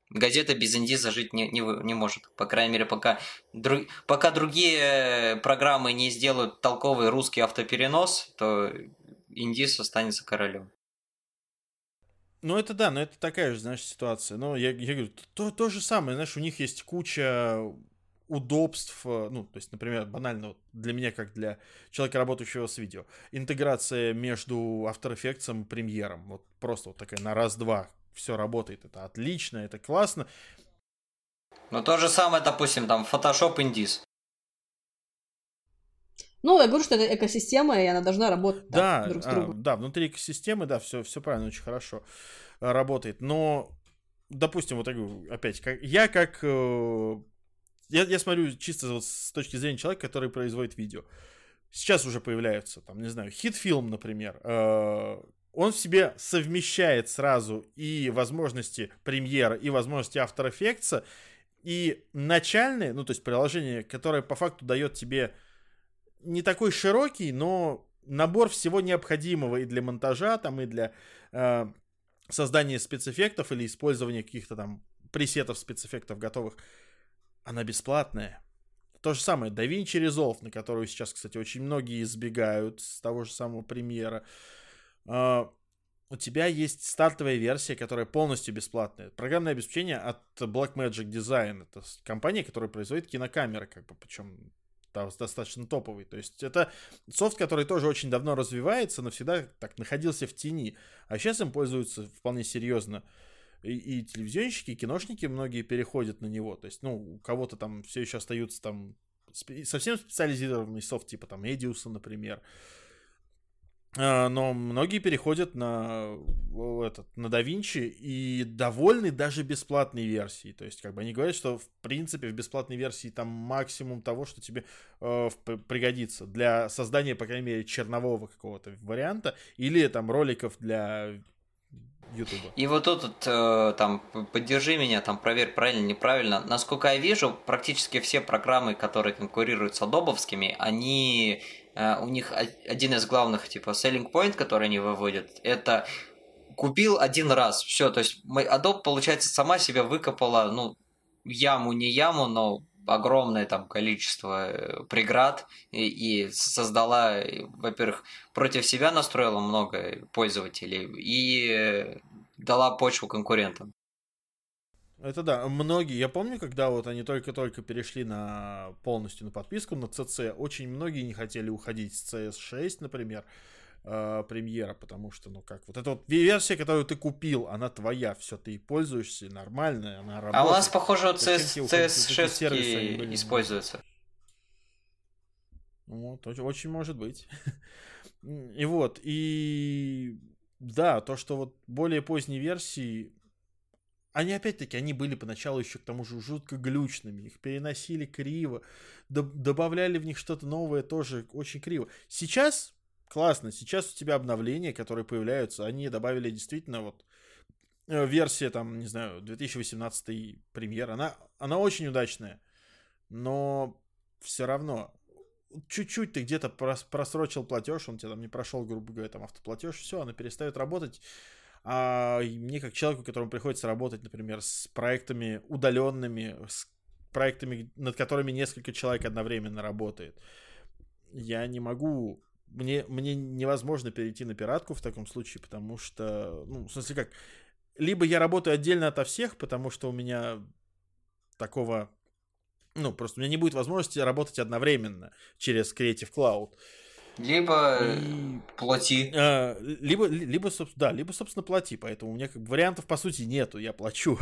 газета без индиза жить не, не, не может. По крайней мере, пока, друг, пока другие программы не сделают толковый русский автоперенос, то Индис останется королем.
Ну, это да, но это такая же, знаешь, ситуация. Но я, я говорю, то, то же самое, знаешь, у них есть куча удобств, э, ну, то есть, например, банально для меня, как для человека, работающего с видео, интеграция между After Effects и премьером, вот просто вот такая на раз-два все работает, это отлично, это классно.
Ну, то же самое, допустим, там, Photoshop Indies.
Ну, я говорю, что это экосистема, и она должна работать
да,
так, друг с
а,
другом.
да, внутри экосистемы, да, все, все правильно, очень хорошо э, работает. Но, допустим, вот я говорю, опять, как, я как э, я, я смотрю чисто вот с точки зрения человека, который производит видео. Сейчас уже появляются, там, не знаю, хит-фильм, например. Э, он в себе совмещает сразу и возможности премьера, и возможности After Effects, и начальное, ну, то есть приложение, которое по факту дает тебе не такой широкий, но набор всего необходимого и для монтажа, там, и для э, создания спецэффектов или использования каких-то там пресетов спецэффектов готовых она бесплатная. То же самое, DaVinci Resolve, на которую сейчас, кстати, очень многие избегают с того же самого премьера. Uh, у тебя есть стартовая версия, которая полностью бесплатная. Программное обеспечение от Blackmagic Design. Это компания, которая производит кинокамеры, как бы, причем достаточно топовый. То есть это софт, который тоже очень давно развивается, но всегда так находился в тени. А сейчас им пользуются вполне серьезно и, и телевизионщики, и киношники многие переходят на него. То есть, ну, у кого-то там все еще остаются там совсем специализированный софт, типа там Эдиуса, например. А, но многие переходят на этот, на DaVinci и довольны даже бесплатной версией. То есть, как бы они говорят, что в принципе в бесплатной версии там максимум того, что тебе э, пригодится для создания, по крайней мере, чернового какого-то варианта или там роликов для Ютуба.
И вот тут э, там поддержи меня, там проверь правильно, неправильно. Насколько я вижу, практически все программы, которые конкурируют с адобовскими, они э, у них один из главных типа selling point, который они выводят, это купил один раз, все, то есть Adobe, получается, сама себя выкопала, ну, яму не яму, но огромное там количество э, преград и, и создала, во-первых, против себя настроила много пользователей и э, дала почву конкурентам.
Это да, многие, я помню, когда вот они только-только перешли на полностью на подписку на CC, очень многие не хотели уходить с CS6, например, э, премьера, потому что, ну как, вот эта вот версия, которую ты купил, она твоя, все, ты и пользуешься, нормальная, она работает.
А у нас, похоже, вот CS, CS6 используется.
Вот, очень, очень может быть. И вот, и да, то, что вот более поздние версии, они опять-таки, они были поначалу еще к тому же жутко глючными, их переносили криво, добавляли в них что-то новое тоже очень криво. Сейчас классно. Сейчас у тебя обновления, которые появляются, они добавили действительно вот э, версия там, не знаю, 2018 премьер, она, она очень удачная, но все равно чуть-чуть ты где-то просрочил платеж, он тебе там не прошел, грубо говоря, там автоплатеж, все, она перестает работать. А мне как человеку, которому приходится работать, например, с проектами удаленными, с проектами, над которыми несколько человек одновременно работает, я не могу мне, мне невозможно перейти на пиратку в таком случае, потому что, ну, в смысле как, либо я работаю отдельно ото всех, потому что у меня такого, ну, просто у меня не будет возможности работать одновременно через Creative Cloud.
Либо и, плати.
А, либо, либо, да, либо, собственно, плати. Поэтому у меня как бы вариантов, по сути, нету, я плачу.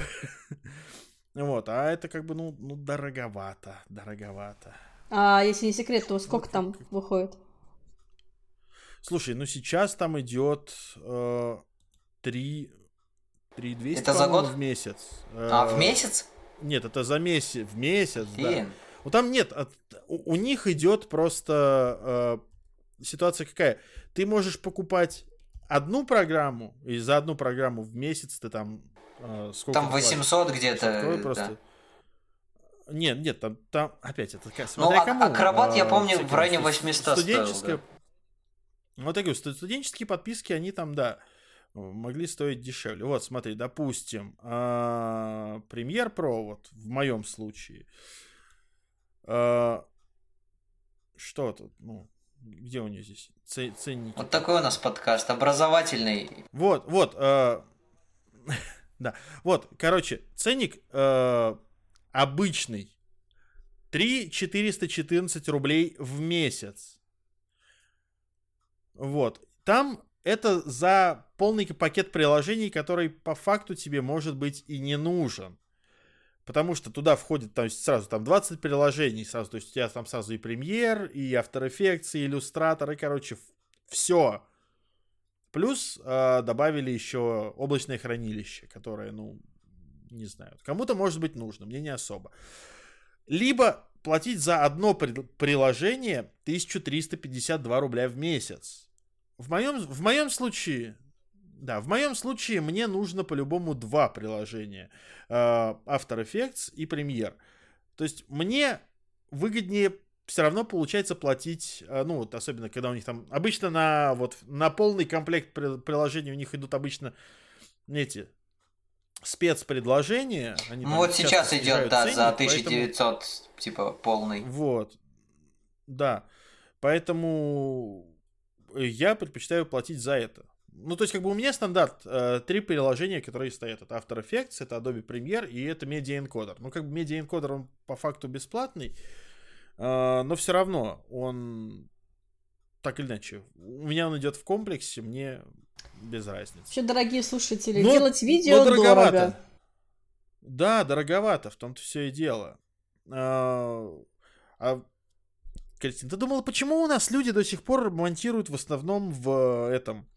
вот, а это как бы, ну, ну, дороговато, дороговато.
А если не секрет, то сколько там выходит?
Слушай, ну сейчас там идет э, 3, 3 200
это за год?
в месяц.
А, в месяц?
Нет, это за месяц, в месяц, Блин. да. Ну там нет, от, у, у них идет просто э, ситуация какая. Ты можешь покупать одну программу, и за одну программу в месяц ты там
э, сколько Там 800 где-то,
просто... Да. Нет, нет, там, там опять это
ну, смотря ну, кому. Акробат, я помню, в районе 800
стоил, да. Вот я говорю, студенческие подписки, они там, да, могли стоить дешевле. Вот, смотри, допустим, Premiere Pro, вот в моем случае, а, что тут, ну, Где у нее здесь ценники?
Вот такой у нас подкаст, образовательный.
Вот, вот, э, да, вот, короче, ценник э, обычный 3 414 рублей в месяц. Вот, там это за полный пакет приложений, который по факту тебе может быть и не нужен. Потому что туда входит там, сразу там 20 приложений сразу. То есть у тебя там сразу и премьер, и After Effects, и иллюстратор, и, короче, все. Плюс э, добавили еще облачное хранилище, которое, ну, не знаю, кому-то может быть нужно, мне не особо. Либо платить за одно при- приложение 1352 рубля в месяц. В моем, в моем случае да, в моем случае мне нужно по-любому два приложения. Uh, After Effects и Premiere. То есть мне выгоднее все равно получается платить, uh, ну вот особенно когда у них там, обычно на вот на полный комплект приложений у них идут обычно эти спецпредложения.
Они ну вот сейчас идет, да, ценник, за 1900, поэтому... типа полный.
Вот, да, поэтому я предпочитаю платить за это. Ну, то есть, как бы у меня стандарт э, три приложения, которые стоят. Это After Effects, это Adobe Premiere и это Media Encoder. Ну, как бы Media Encoder, он по факту бесплатный, э, но все равно он так или иначе. У меня он идет в комплексе, мне без разницы.
Вообще, дорогие слушатели, но, делать видео но дороговато. дорого.
Да, дороговато, в том-то все и дело. А, а Кристина, ты думала, почему у нас люди до сих пор монтируют в основном в этом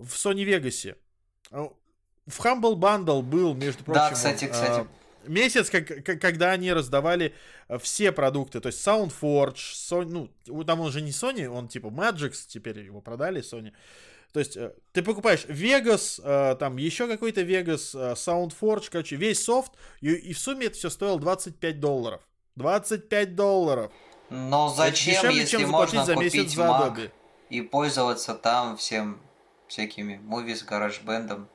в Sony Vegas. А, в Humble Bundle был, между прочим,
да, кстати, кстати.
месяц, как, когда они раздавали а, все продукты, то есть SoundForge, Sony, ну, там он же не Sony, он типа Magix, теперь его продали Sony. То есть э, ты покупаешь Vegas, э, там еще какой-то Vegas, э, SoundForge, короче, весь софт, и, и в сумме это все стоило 25 долларов. 25 долларов.
Но зачем, дешевле, если чем можно за месяц купить за Mac и пользоваться там всем всякими муви с гараж-бендом.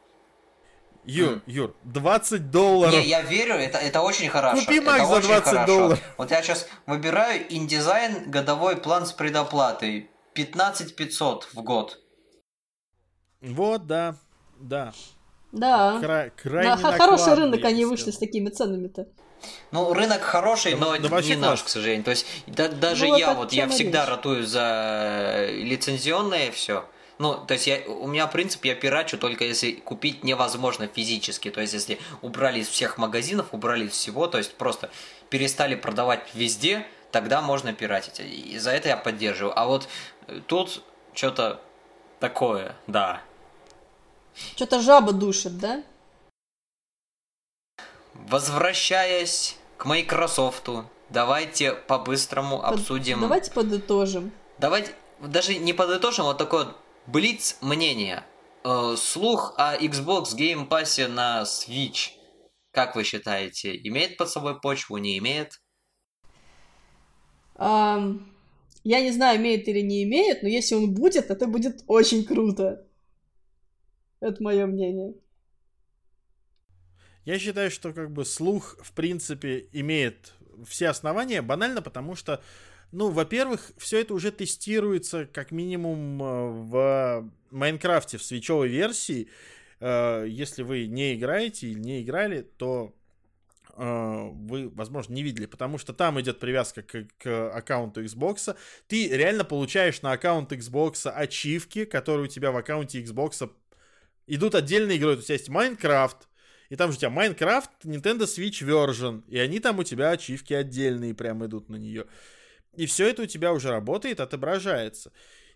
Юр, mm. Юр, 20 долларов. Не,
я верю, это, это очень хорошо.
Купи Mac за 20 хорошо. долларов.
Вот я сейчас выбираю InDesign годовой план с предоплатой. 15 500 в год.
Вот, да, да.
Да. Кра- крайне На хороший рынок они вышли с такими ценами-то.
Ну, рынок хороший, но да, не наш, к сожалению. То есть да, даже ну, я вот, я всегда ратую за лицензионное все. Ну, то есть я, у меня принцип, я пирачу только если купить невозможно физически. То есть если убрали из всех магазинов, убрали из всего, то есть просто перестали продавать везде, тогда можно пиратить. И за это я поддерживаю. А вот э, тут что-то такое, да.
Что-то жаба душит, да?
Возвращаясь к Microsoft, давайте по-быстрому Под... обсудим...
Давайте подытожим.
Давайте, даже не подытожим, а вот такой Блиц мнение. Э, слух о Xbox Game Pass на Switch. Как вы считаете, имеет под собой почву, не имеет?
Um, я не знаю, имеет или не имеет, но если он будет, это будет очень круто. Это мое мнение.
Я считаю, что как бы слух, в принципе, имеет все основания, банально потому что ну, во-первых, все это уже тестируется как минимум э, в Майнкрафте в свечевой версии. Э, если вы не играете или не играли, то э, вы, возможно, не видели, потому что там идет привязка к, к аккаунту Xbox. Ты реально получаешь на аккаунт Xbox ачивки, которые у тебя в аккаунте Xbox идут отдельно игрой. У тебя есть Майнкрафт, и там же у тебя Майнкрафт, Nintendo Switch Version, и они там у тебя ачивки отдельные прям идут на нее. И все это у тебя уже работает, отображается.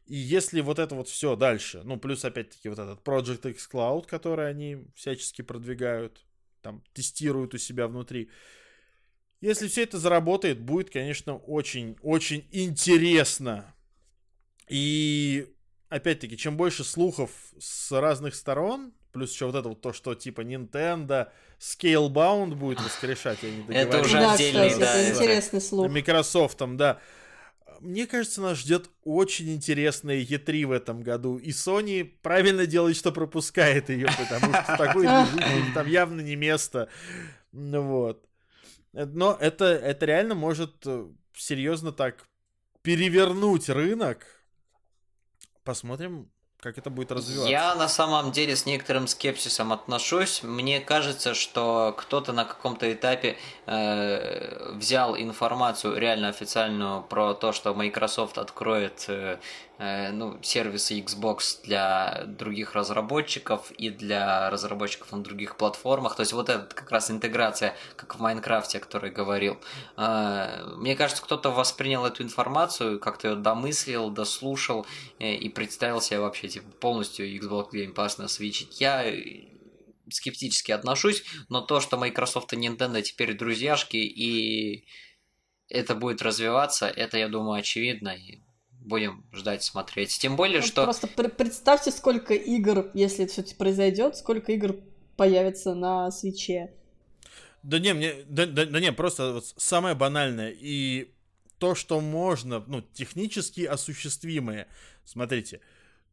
И если вот это вот все дальше, ну, плюс опять-таки вот этот Project X Cloud, который они всячески продвигают, там, тестируют у себя внутри. Если все это заработает, будет, конечно, очень-очень интересно. И, опять-таки, чем больше слухов с разных сторон, Плюс еще вот это вот то, что типа Nintendo Scalebound будет воскрешать, я не
Это уже да, отдельный,
кстати, да, это интересный слух.
Microsoft, да. Мне кажется, нас ждет очень интересная E3 в этом году. И Sony правильно делает, что пропускает ее, потому что такой там явно не место. Ну вот. Но это, это реально может э, серьезно так перевернуть рынок посмотрим, как это будет развиваться.
Я на самом деле с некоторым скепсисом отношусь. Мне кажется, что кто-то на каком-то этапе э, взял информацию реально официальную про то, что Microsoft откроет э, Э, ну, сервисы Xbox для других разработчиков и для разработчиков на других платформах. То есть вот это как раз интеграция, как в Майнкрафте, о которой говорил. Э, мне кажется, кто-то воспринял эту информацию, как-то ее домыслил, дослушал э, и представил себе вообще типа, полностью Xbox Game Pass на Switch. Я скептически отношусь, но то, что Microsoft и Nintendo теперь друзьяшки и это будет развиваться, это, я думаю, очевидно. И будем ждать, смотреть. Тем более, ну, что...
Просто представьте, сколько игр, если это все-таки произойдет, сколько игр появится на свече.
Да не, мне, да, да, да не, просто вот самое банальное. И то, что можно, ну, технически осуществимое. Смотрите,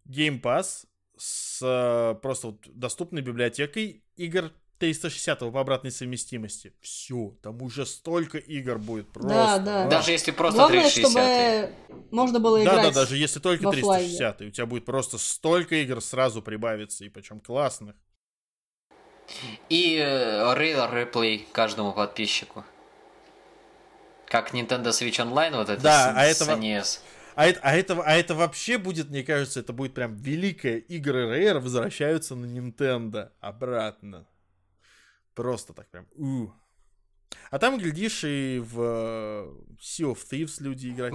Game Pass с э, просто вот доступной библиотекой игр 360 по обратной совместимости. Все, там уже столько игр будет просто.
Да, да.
Даже если просто
Главное, 360. чтобы можно было играть.
Да, да, даже если только 360, у тебя будет просто столько игр сразу прибавиться, и причем классных.
И э, Rare Replay каждому подписчику. Как Nintendo Switch Online, вот это
да, с, а этого... NES. А это, а, это, а это вообще будет, мне кажется, это будет прям великая игры Rare возвращаются на Nintendo обратно. Просто так прям. У. А там, глядишь, и в Sea of Thieves люди играть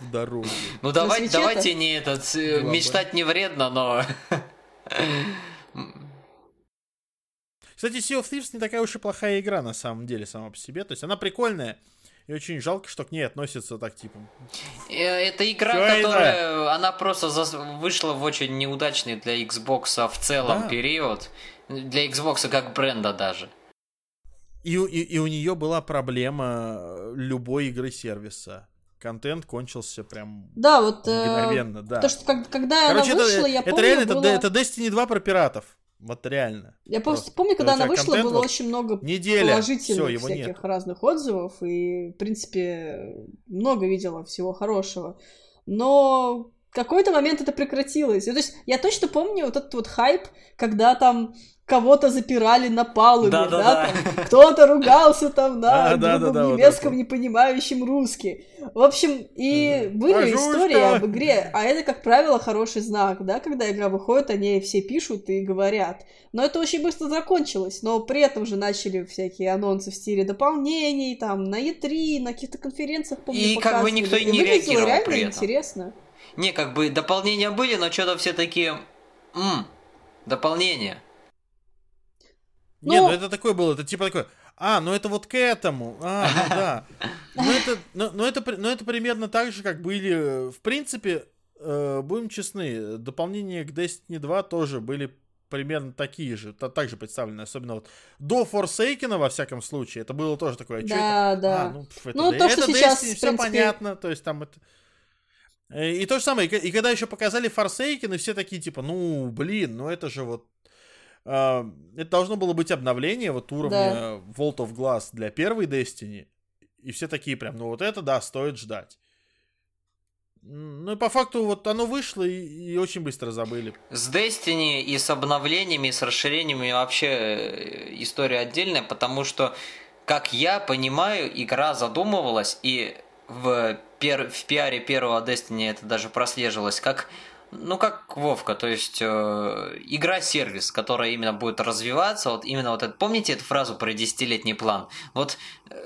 в дороге.
Ну давай, давайте не этот... Э, мечтать не вредно, но...
Кстати, Sea of Thieves не такая уж и плохая игра на самом деле сама по себе. То есть она прикольная. И очень жалко, что к ней относятся так типа.
Э, это игра, Всё которая игра. она просто вышла в очень неудачный для Xbox в целом да. период. Для Xbox как бренда даже.
И, и, и у нее была проблема э, любой игры сервиса. Контент кончился прям
да, вот,
э, мгновенно, э, да.
То, что как, когда Короче, она вышла,
это,
я
это
помню,
реально,
было...
это, это Destiny 2 про пиратов. Вот реально.
Я просто, просто помню, когда она вышла, контент, было вот очень много неделя, положительных всё, всяких нет. разных отзывов, и, в принципе, много видела всего хорошего. Но какой-то момент это прекратилось. то есть я точно помню вот этот вот хайп, когда там кого-то запирали на палубе, да, да, да, да. кто-то ругался там на а, да, да, да, немецком, вот не понимающем русский. В общем, и были Пожушка. истории об игре, а это, как правило, хороший знак, да, когда игра выходит, они все пишут и говорят. Но это очень быстро закончилось, но при этом же начали всякие анонсы в стиле дополнений, там, на E3, на каких-то конференциях,
помню, И как бы никто и не реагировал
реально
при
этом. интересно.
Не, как бы дополнения были, но что-то все такие... Ммм, дополнение.
Нет, ну, ну это такое было, это типа такое, а, ну это вот к этому, а, ну да. Ну это, ну, ну, это, ну это примерно так же, как были, в принципе, э, будем честны, дополнения к Destiny 2 тоже были примерно такие же, так же представлены, особенно вот до Forsaken, во всяком случае, это было тоже такое, а
да,
это?
да.
А, ну, это,
ну, то,
это
что сейчас,
Destiny, все принципе... понятно, то есть там это... Э, и то же самое, и когда еще показали Forsaken, и все такие, типа, ну, блин, ну это же вот Это должно было быть обновление вот уровня да. Vault of Glass для первой Destiny. И все такие прям, ну вот это да, стоит ждать. Ну и по факту вот оно вышло и, и очень быстро забыли.
С Destiny и с обновлениями, и с расширениями вообще э, история отдельная, потому что, как я понимаю, игра задумывалась, и в, пер... в пиаре первого Destiny это даже прослеживалось, как ну, как Вовка, то есть э, игра-сервис, которая именно будет развиваться, вот именно вот это, помните эту фразу про десятилетний план? Вот э,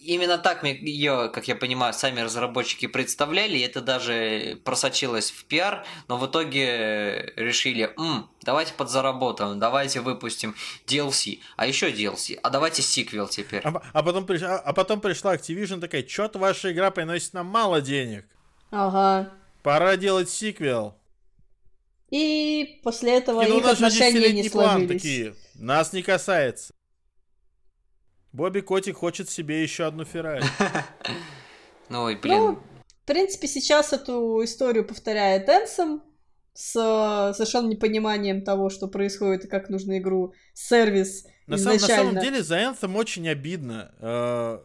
именно так ее, как я понимаю, сами разработчики представляли, и это даже просочилось в пиар, но в итоге решили, М, давайте подзаработаем, давайте выпустим DLC, а еще DLC, а давайте сиквел теперь.
А, а, потом, пришла, а потом пришла Activision такая, что-то ваша игра приносит нам мало денег.
Ага.
Пора делать сиквел.
И после этого и, ну, их отношения не сложились. такие,
нас не касается. Бобби Котик хочет себе еще одну Феррари.
Ну, и блин. Ну,
в принципе, сейчас эту историю повторяет Энсом с совершенно непониманием того, что происходит и как нужно игру сервис
на изначально. Сам, на самом деле за Энсом очень обидно. Э,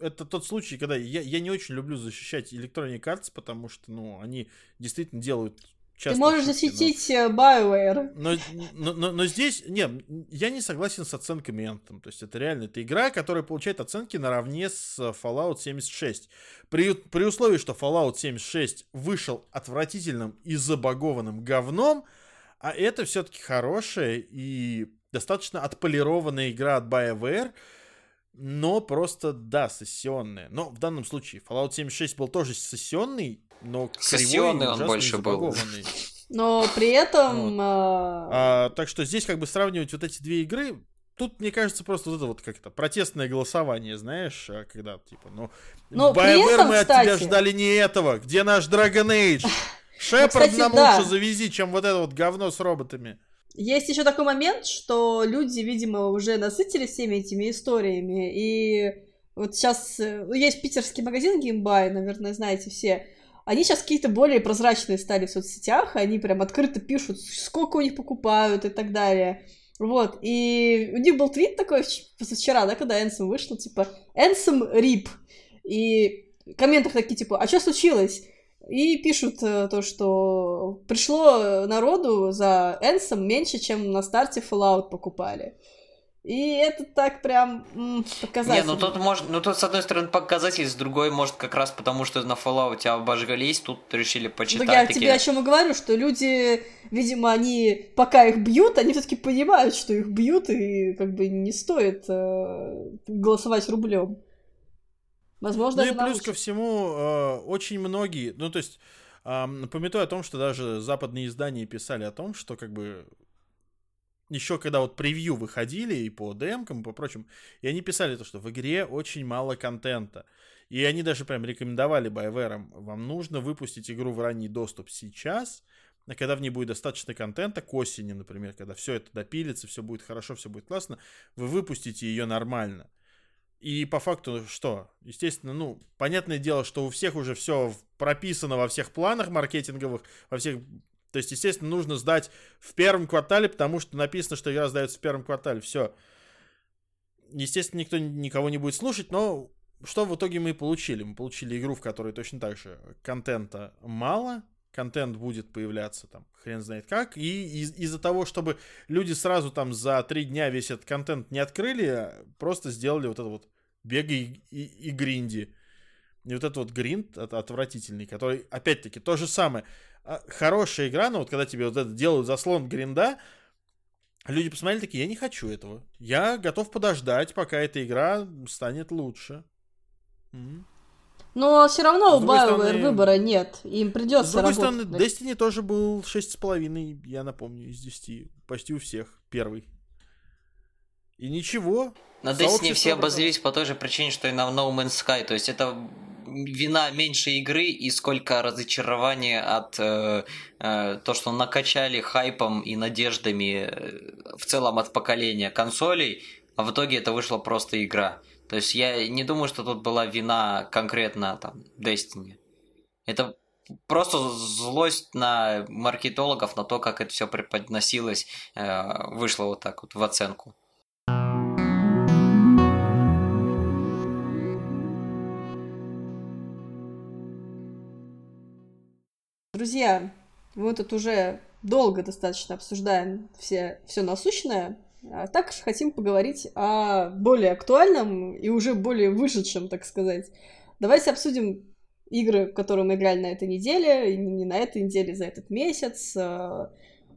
это тот случай, когда я, я не очень люблю защищать Electronic Arts, потому что, ну, они действительно делают
Ты можешь защитить но... Э, BioWare.
Но, но, но, но здесь, нет, я не согласен с оценками Anthem. То есть это реально, это игра, которая получает оценки наравне с Fallout 76. При, при условии, что Fallout 76 вышел отвратительным и забагованным говном, а это все-таки хорошая и достаточно отполированная игра от BioWare, но просто, да, сессионная. Но в данном случае Fallout 76 был тоже сессионный, но
Сессионный он больше был.
Но при этом... Вот.
А... А, так что здесь как бы сравнивать вот эти две игры, тут, мне кажется, просто вот это вот как-то протестное голосование, знаешь, а когда, типа, ну,
Но BioWare этом,
мы
кстати...
от тебя ждали не этого, где наш Dragon Age? Шепард нам да. лучше завези, чем вот это вот говно с роботами.
Есть еще такой момент, что люди, видимо, уже насытились всеми этими историями, и вот сейчас э, ну, есть питерский магазин Геймбай, наверное, знаете все, они сейчас какие-то более прозрачные стали в соцсетях, они прям открыто пишут, сколько у них покупают и так далее. Вот, и у них был твит такой вчера, да, когда Энсом вышел, типа, Энсом рип. И в комментах такие, типа, а что случилось? И пишут э, то, что пришло народу за Энсом меньше, чем на старте Fallout покупали. И это так прям м, показатель.
Не, ну тут может, ну тут с одной стороны показатель, с другой может как раз потому, что на Fallout обожгались, тут решили почитать.
Так я такие... тебе о чем и говорю, что люди, видимо, они пока их бьют, они все-таки понимают, что их бьют и как бы не стоит э, голосовать рублем. Возможно,
ну и плюс ко всему, э, очень многие, ну то есть, э, пометуя о том, что даже западные издания писали о том, что как бы еще когда вот превью выходили и по демкам, и по прочим, и они писали то, что в игре очень мало контента. И они даже прям рекомендовали BioWare, вам нужно выпустить игру в ранний доступ сейчас, а когда в ней будет достаточно контента, к осени, например, когда все это допилится, все будет хорошо, все будет классно, вы выпустите ее нормально. И по факту что? Естественно, ну, понятное дело, что у всех уже все прописано во всех планах маркетинговых, во всех то есть, естественно, нужно сдать в первом квартале, потому что написано, что игра сдается в первом квартале. Все. Естественно, никто никого не будет слушать, но что в итоге мы получили? Мы получили игру, в которой точно так же контента мало, контент будет появляться там хрен знает как, и из- из-за того, чтобы люди сразу там за три дня весь этот контент не открыли, просто сделали вот это вот бегай и, и, гринди. И вот этот вот гринд отвратительный, который, опять-таки, то же самое. А, хорошая игра, но вот когда тебе вот это делают заслон гринда, люди посмотрели такие, я не хочу этого. Я готов подождать, пока эта игра станет лучше.
Но все равно у BioWare стороны... выбора нет. Им придется С другой
работать. стороны, Destiny тоже был 6,5, я напомню, из 10. Почти у всех. Первый. И ничего.
На Destiny все обозлились по той же причине, что и на No Man's Sky. То есть это вина меньше игры и сколько разочарования от э, э, то, что накачали хайпом и надеждами э, в целом от поколения консолей, а в итоге это вышла просто игра. То есть я не думаю, что тут была вина конкретно там Destiny. Это просто злость на маркетологов, на то, как это все преподносилось, э, вышло вот так вот в оценку.
Друзья, мы тут уже долго достаточно обсуждаем все, все насущное, а также хотим поговорить о более актуальном и уже более вышедшем, так сказать. Давайте обсудим игры, в которые мы играли на этой неделе, и не на этой неделе, за этот месяц. А,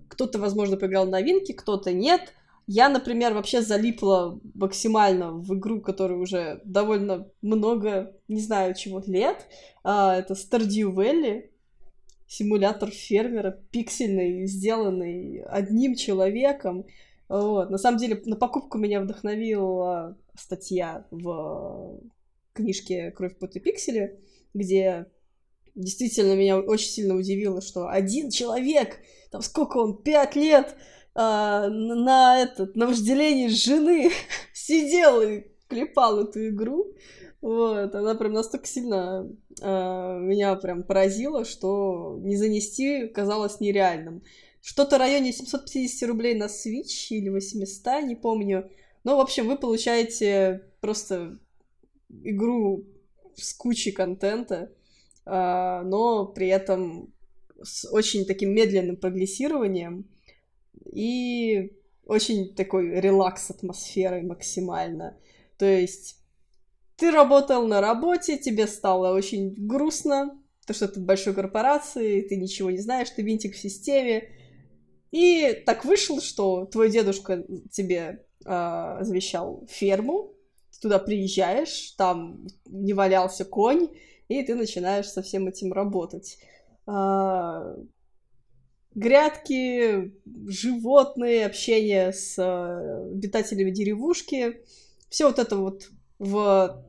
кто-то, возможно, поиграл новинки, кто-то нет. Я, например, вообще залипла максимально в игру, которая уже довольно много, не знаю чего, лет. А, это Stardew Valley симулятор фермера, пиксельный, сделанный одним человеком. Вот. На самом деле, на покупку меня вдохновила статья в книжке «Кровь, пот и пиксели», где действительно меня очень сильно удивило, что один человек, там сколько он, пять лет, а, на этот, на вожделении жены сидел и клепал эту игру. Вот, она прям настолько сильно э, меня прям поразила, что не занести казалось нереальным. Что-то в районе 750 рублей на Switch или 800, не помню. Но, в общем, вы получаете просто игру с кучей контента, э, но при этом с очень таким медленным прогрессированием и очень такой релакс атмосферой максимально. То есть ты работал на работе, тебе стало очень грустно, то, что ты в большой корпорации, ты ничего не знаешь, ты винтик в системе. И так вышло, что твой дедушка тебе э, завещал ферму, ты туда приезжаешь, там не валялся конь, и ты начинаешь со всем этим работать. Э, грядки, животные, общение с э, обитателями деревушки, все вот это вот в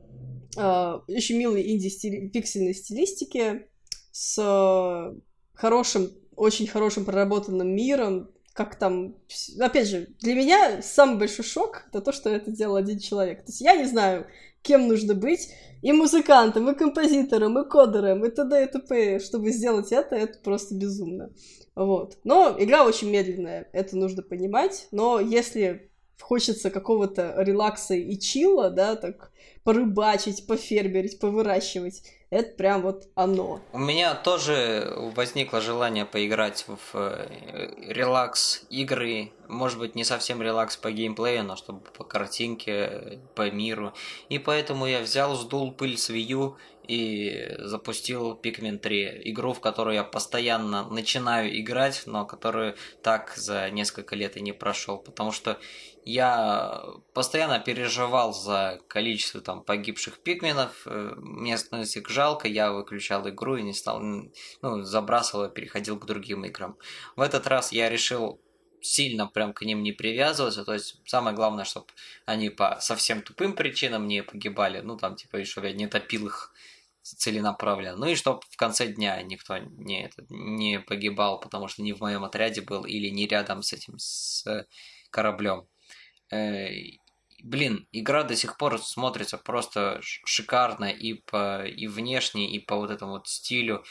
очень милой инди-пиксельной стилистике с хорошим, очень хорошим проработанным миром, как там... Опять же, для меня самый большой шок это то, что это делал один человек. То есть я не знаю, кем нужно быть, и музыкантом, и композитором, и кодером, и т.д. и т.п. Чтобы сделать это, это просто безумно. Вот. Но игра очень медленная, это нужно понимать. Но если хочется какого-то релакса и чила, да, так порыбачить, пофермерить, повыращивать, это прям вот оно.
У меня тоже возникло желание поиграть в э, релакс игры, может быть не совсем релакс по геймплею, но чтобы по картинке, по миру. И поэтому я взял, сдул пыль с Wii и запустил Pikmin 3, игру, в которую я постоянно начинаю играть, но которую так за несколько лет и не прошел, потому что я постоянно переживал за количество там погибших пикменов, э, мне становится их жалко, я выключал игру и не стал, ну, забрасывал и переходил к другим играм. В этот раз я решил сильно прям к ним не привязываться, то есть самое главное, чтобы они по совсем тупым причинам не погибали, ну там типа, чтобы я не топил их целенаправленно. Ну и чтобы в конце дня никто не, это, не погибал, потому что не в моем отряде был или не рядом с этим с кораблем. Э, блин, игра до сих пор смотрится просто шикарно и по и внешне, и по вот этому вот стилю.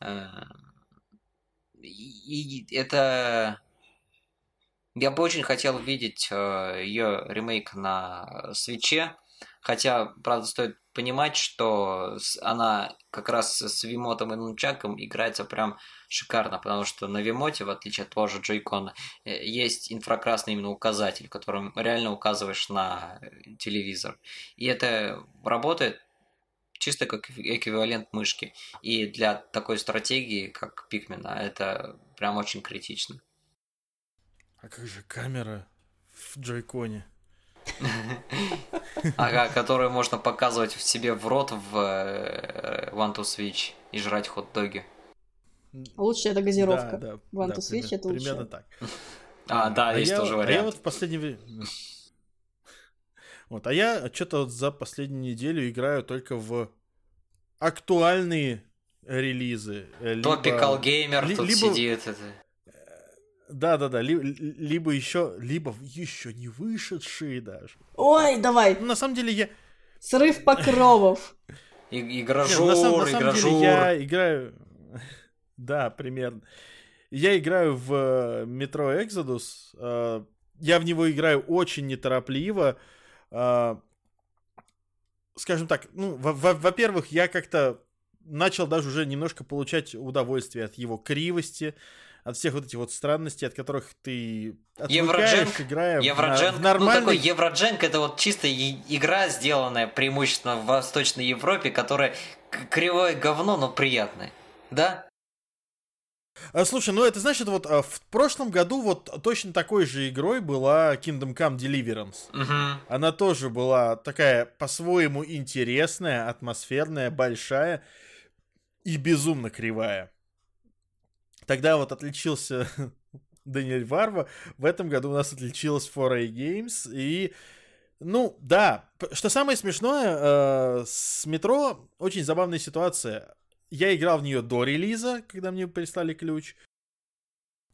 Э, и это... Я бы очень хотел видеть э, ее ремейк на свече, хотя, правда, стоит понимать, что она как раз с Вимотом и Нунчаком играется прям шикарно, потому что на Вимоте, в отличие от того же Джойкона, э, есть инфракрасный именно указатель, которым реально указываешь на телевизор. И это работает чисто как эквивалент мышки. И для такой стратегии, как Пикмена, это прям очень критично.
А как же камера в Джойконе?
Ага, которую можно показывать в себе в рот в э, One to Switch и жрать хот-доги.
Лучше это газировка. Да, да, One to Switch это лучше. Примерно так.
А, да, а есть
я,
тоже вариант. А
я вот в последнее время... Вот, а я что-то вот за последнюю неделю играю только в актуальные релизы.
Топикал геймер тут либо... сидит. Это...
Да, да, да, либо еще, либо еще не вышедшие даже.
Ой, давай.
Ну, на самом деле я.
Срыв покровов.
Игражур, самом деле
я играю. Да, примерно. Я играю в э, Exodus. Э, я в него играю очень неторопливо. Э, скажем так, ну, во-первых, я как-то начал даже уже немножко получать удовольствие от его кривости от всех вот этих вот странностей, от которых ты
Евродженк,
играя
Евродженк, в, в нормальный... Ну, такой Евродженк это вот чисто игра, сделанная преимущественно в Восточной Европе, которая кривое говно, но приятное. Да?
А, слушай, ну это значит, вот а, в прошлом году вот точно такой же игрой была Kingdom Come Deliverance.
Угу.
Она тоже была такая по-своему интересная, атмосферная, большая и безумно кривая. Тогда вот отличился Даниэль Варва. В этом году у нас отличилась 4A Games. И, ну, да. Что самое смешное, э, с метро очень забавная ситуация. Я играл в нее до релиза, когда мне прислали ключ.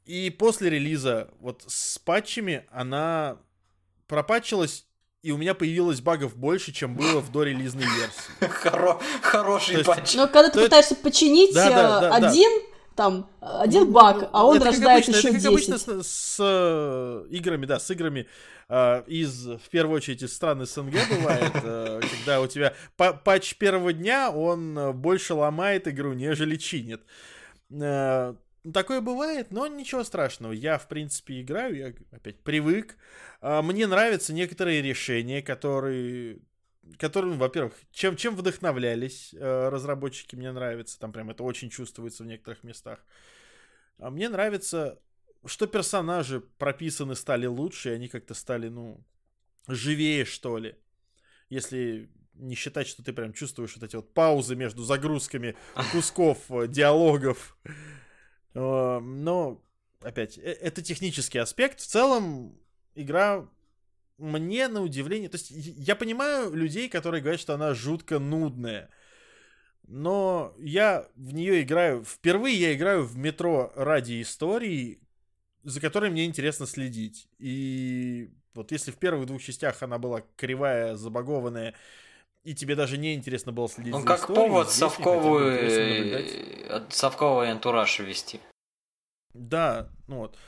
И после релиза, вот с патчами, она пропатчилась и у меня появилось багов больше, чем было в дорелизной версии.
Хоро- хороший патч.
Но когда ты пытаешься починить да, да, да, один, там один баг, а он это рождает
обычно,
еще
это
как 10.
обычно с, с э, играми, да, с играми э, из, в первую очередь, из стран СНГ бывает, э, когда у тебя патч первого дня, он больше ломает игру, нежели чинит. Э, Такое бывает, но ничего страшного. Я, в принципе, играю, я опять привык. А, мне нравятся некоторые решения, которые которым, во-первых, чем, чем вдохновлялись э, разработчики, мне нравится. Там прям это очень чувствуется в некоторых местах. А мне нравится, что персонажи прописаны стали лучше, и они как-то стали, ну, живее, что ли. Если не считать, что ты прям чувствуешь вот эти вот паузы между загрузками кусков э, диалогов. Э, но, опять, э, это технический аспект. В целом, игра мне на удивление... То есть я понимаю людей, которые говорят, что она жутко нудная. Но я в нее играю... Впервые я играю в метро ради истории, за которой мне интересно следить. И вот если в первых двух частях она была кривая, забагованная, и тебе даже не интересно было следить
ну,
за
как
историей,
повод совковый, совковый антураж вести.
Да, ну вот.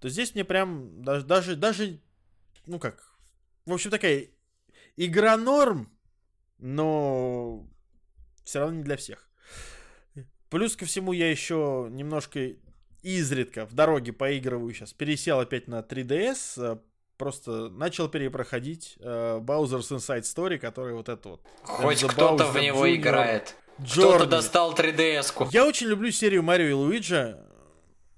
То здесь мне прям даже, даже, даже, ну как, в общем, такая игра норм, но все равно не для всех. Плюс ко всему я еще немножко изредка в дороге поигрываю сейчас. Пересел опять на 3DS, э, просто начал перепроходить э, Bowser's Inside Story, который вот это вот.
Хоть кто-то в него Junior, играет. Кто-то достал 3DS-ку.
Я очень люблю серию Марио и Луиджи.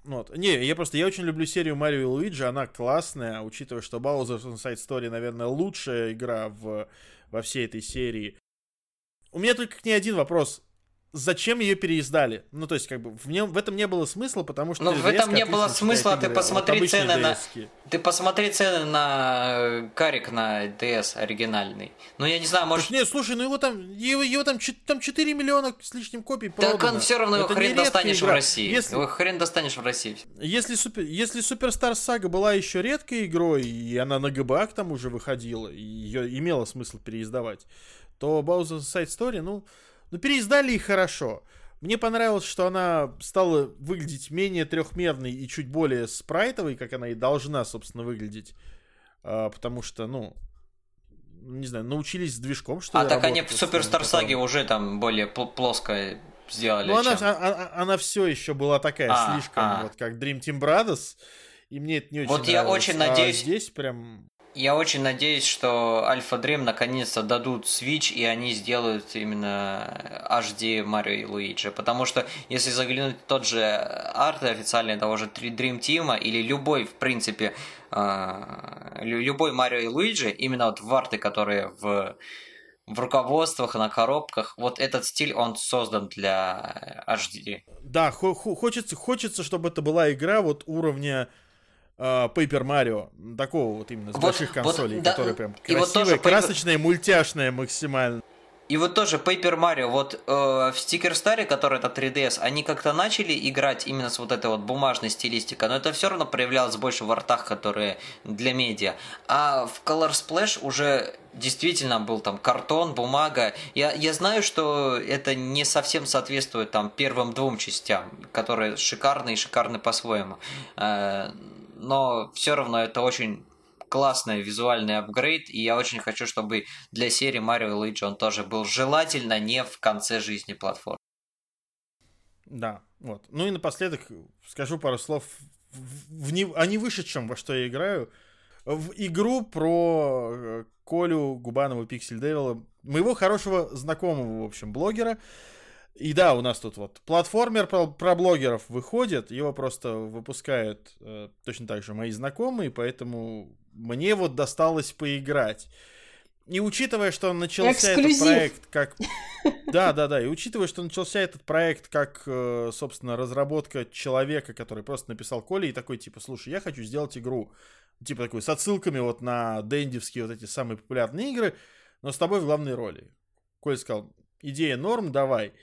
Вот. Не, я просто, я очень люблю серию Марио и Луиджи, она классная, учитывая, что Bowser's Inside Story, наверное, лучшая игра в, во всей этой серии. У меня только к ней один вопрос зачем ее переиздали? Ну, то есть, как бы, в, нем, в этом не было смысла, потому что...
Ну, в этом не было смысла, ты посмотри вот цены на... Ты посмотри цены на э, карик на DS оригинальный. Ну, я не знаю, может...
Нет, слушай, ну его там, его, его там, там 4 миллиона с лишним копий продано.
Так он все равно его хрен достанешь игра. в России. Если... Его хрен достанешь в России.
Если, супер... Если Superstar Saga была еще редкой игрой, и она на ГБА к тому же выходила, и ее имело смысл переиздавать, то Bowser's Side Story, ну... Ну, переиздали и хорошо. Мне понравилось, что она стала выглядеть менее трехмерной и чуть более спрайтовой, как она и должна, собственно, выглядеть. А, потому что, ну, не знаю, научились с движком, что
А так они в Суперстар Саге уже там более плоско сделали.
Ну, она, она, она, она все еще была такая а, слишком, а. вот как Dream Team Brothers. И мне это не очень
Вот
нравилось.
я очень надеюсь...
А здесь прям...
Я очень надеюсь, что Альфа Dream наконец-то дадут Switch, и они сделают именно HD Марио и Луиджи. Потому что если заглянуть в тот же арт официальный того же Dream Team, или любой, в принципе, э, любой Марио и Луиджи, именно вот в арты, которые в в руководствах, на коробках. Вот этот стиль, он создан для HD.
Да, хочется, хочется, чтобы это была игра вот уровня Paper Mario, такого вот именно с вот, больших консолей, вот, которые да, прям красивая, вот тоже красочная, Paper... мультяшная максимально.
И вот тоже Paper Mario, вот э, в Sticker Star, который это 3DS, они как-то начали играть именно с вот этой вот бумажной стилистикой, но это все равно проявлялось больше в артах, которые для медиа. А в Color Splash уже действительно был там картон, бумага. Я, я знаю, что это не совсем соответствует там первым двум частям, которые шикарны и шикарны по-своему. Э, но все равно это очень классный визуальный апгрейд, и я очень хочу, чтобы для серии Mario и Luigi он тоже был желательно не в конце жизни платформы.
Да, вот. Ну и напоследок скажу пару слов в, в не, о невышедшем, во что я играю. В игру про э, Колю Губанова Пиксель Девила, моего хорошего знакомого, в общем, блогера, и да, у нас тут вот платформер про, про блогеров выходит, его просто выпускают э, точно так же мои знакомые, поэтому мне вот досталось поиграть. И учитывая, что начался Эксклюзив. этот проект как... Да, да, да. И учитывая, что начался этот проект как, э, собственно, разработка человека, который просто написал Коле и такой, типа, слушай, я хочу сделать игру, типа такой, с отсылками вот на дендивские вот эти самые популярные игры, но с тобой в главной роли. Коля сказал, идея норм, давай.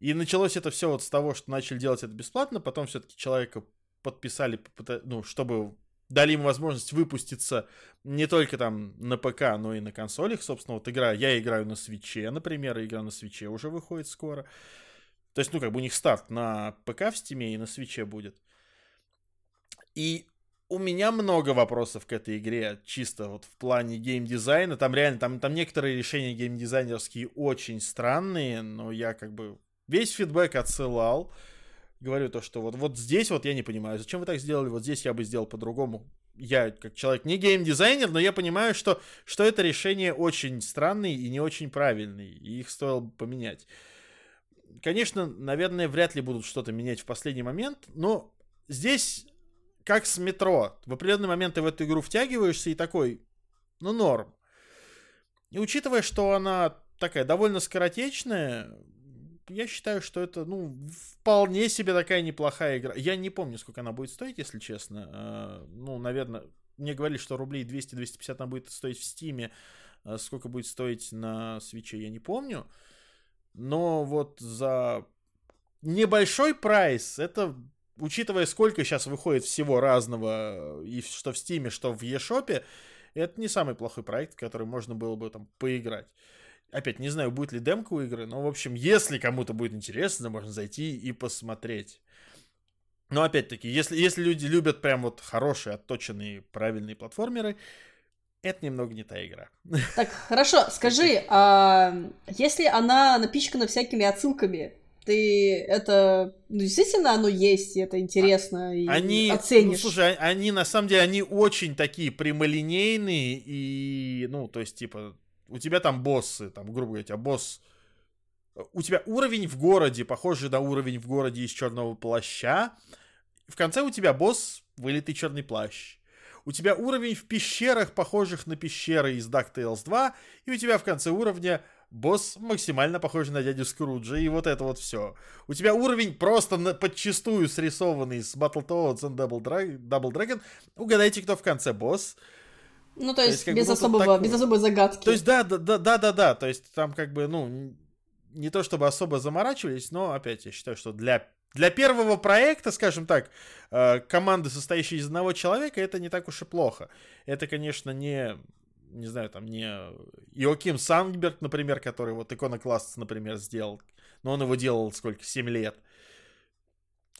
И началось это все вот с того, что начали делать это бесплатно, потом все-таки человека подписали, ну, чтобы дали ему возможность выпуститься не только там на ПК, но и на консолях. Собственно, вот игра, я играю на Switch е, например, игра на Switch е уже выходит скоро. То есть, ну, как бы у них старт на ПК в Steam е и на Switch е будет. И у меня много вопросов к этой игре, чисто вот в плане геймдизайна. Там реально, там, там некоторые решения геймдизайнерские очень странные, но я как бы весь фидбэк отсылал. говорю то, что вот, вот здесь вот я не понимаю, зачем вы так сделали, вот здесь я бы сделал по-другому. Я, как человек, не геймдизайнер, но я понимаю, что, что это решение очень странное и не очень правильное, и их стоило бы поменять. Конечно, наверное, вряд ли будут что-то менять в последний момент, но здесь как с метро. В определенный момент ты в эту игру втягиваешься и такой, ну, норм. И учитывая, что она такая довольно скоротечная, я считаю, что это, ну, вполне себе такая неплохая игра. Я не помню, сколько она будет стоить, если честно. А, ну, наверное, мне говорили, что рублей 200-250 она будет стоить в Стиме. А сколько будет стоить на свече, я не помню. Но вот за небольшой прайс, это, учитывая, сколько сейчас выходит всего разного, и что в Стиме, что в eShop, это не самый плохой проект, который можно было бы там поиграть. Опять, не знаю, будет ли демка у игры, но, в общем, если кому-то будет интересно, можно зайти и посмотреть. Но, опять-таки, если, если люди любят прям вот хорошие, отточенные, правильные платформеры, это немного не та игра.
Так, хорошо, скажи, а если она напичкана всякими отсылками, ты это ну, действительно оно есть, и это интересно, и
они,
оценишь.
Ну, слушай, они на самом деле они очень такие прямолинейные и ну то есть типа у тебя там боссы, там, грубо говоря, тебя босс... У тебя уровень в городе, похожий на уровень в городе из черного плаща. В конце у тебя босс вылитый черный плащ. У тебя уровень в пещерах, похожих на пещеры из DuckTales 2. И у тебя в конце уровня босс максимально похожий на дядю Скруджа, и вот это вот все. У тебя уровень просто на, подчистую срисованный с Battletoads and Double, Dra- Double Dragon. Угадайте, кто в конце босс.
Ну, то есть, то есть без, особого, так... без особой загадки.
То есть, да, да, да, да, да, да. То есть, там как бы, ну, не то чтобы особо заморачивались, но опять я считаю, что для, для первого проекта, скажем так, э, команды, состоящей из одного человека, это не так уж и плохо. Это, конечно, не, не знаю, там, не Иоким Сангберг, например, который вот Иконокласс, например, сделал. Но он его делал сколько, 7 лет.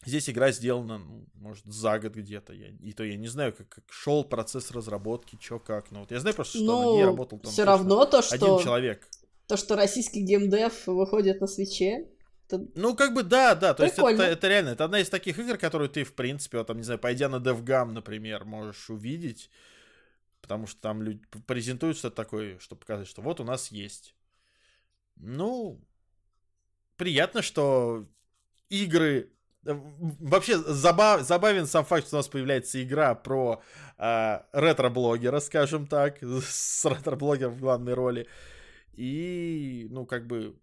Здесь игра сделана, ну, может, за год где-то. Я, и то я не знаю, как, как шел процесс разработки, что как. Ну, вот я знаю просто, что
ну,
на ней работал
там все равно то, что...
один человек.
То, что российский геймдев выходит на свече,
это... Ну, как бы, да, да, то Прикольно. есть это, это реально, это одна из таких игр, которую ты, в принципе, вот, там, не знаю, пойдя на DevGam, например, можешь увидеть, потому что там люди презентуют что-то такое, чтобы показать, что вот у нас есть. Ну, приятно, что игры Вообще забав, забавен сам факт, что у нас появляется игра про э, ретро-блогера, скажем так, с ретро-блогером в главной роли. И, ну, как бы,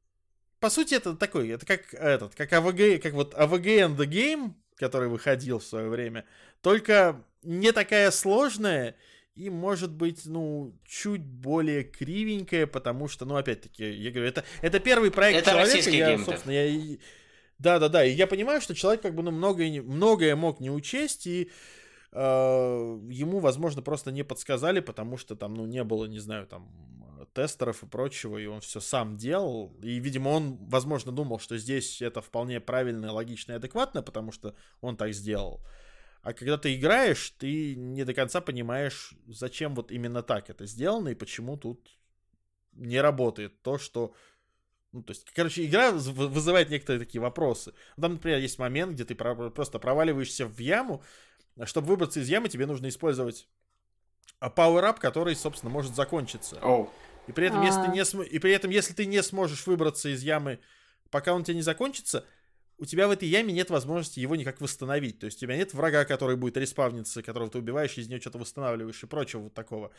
по сути, это такой, это как этот, как AVG, как вот AVG and the Game, который выходил в свое время, только не такая сложная и, может быть, ну, чуть более кривенькая, потому что, ну, опять-таки, я говорю, это, это первый проект это человека, я, собственно, я да, да, да. И я понимаю, что человек как бы ну, многое, многое мог не учесть, и э, ему, возможно, просто не подсказали, потому что там, ну, не было, не знаю, там, тестеров и прочего, и он все сам делал. И, видимо, он, возможно, думал, что здесь это вполне правильно, логично и адекватно, потому что он так сделал. А когда ты играешь, ты не до конца понимаешь, зачем вот именно так это сделано и почему тут не работает то, что ну, то есть, короче, игра вызывает некоторые такие вопросы. Там, например, есть момент, где ты просто проваливаешься в яму. Чтобы выбраться из ямы, тебе нужно использовать power-up, который, собственно, может закончиться.
Oh.
И при этом, если ты не см... и при этом, если ты не сможешь выбраться из ямы, пока он у тебя не закончится, у тебя в этой яме нет возможности его никак восстановить. То есть у тебя нет врага, который будет респавниться, которого ты убиваешь, из него что-то восстанавливаешь и прочего вот такого.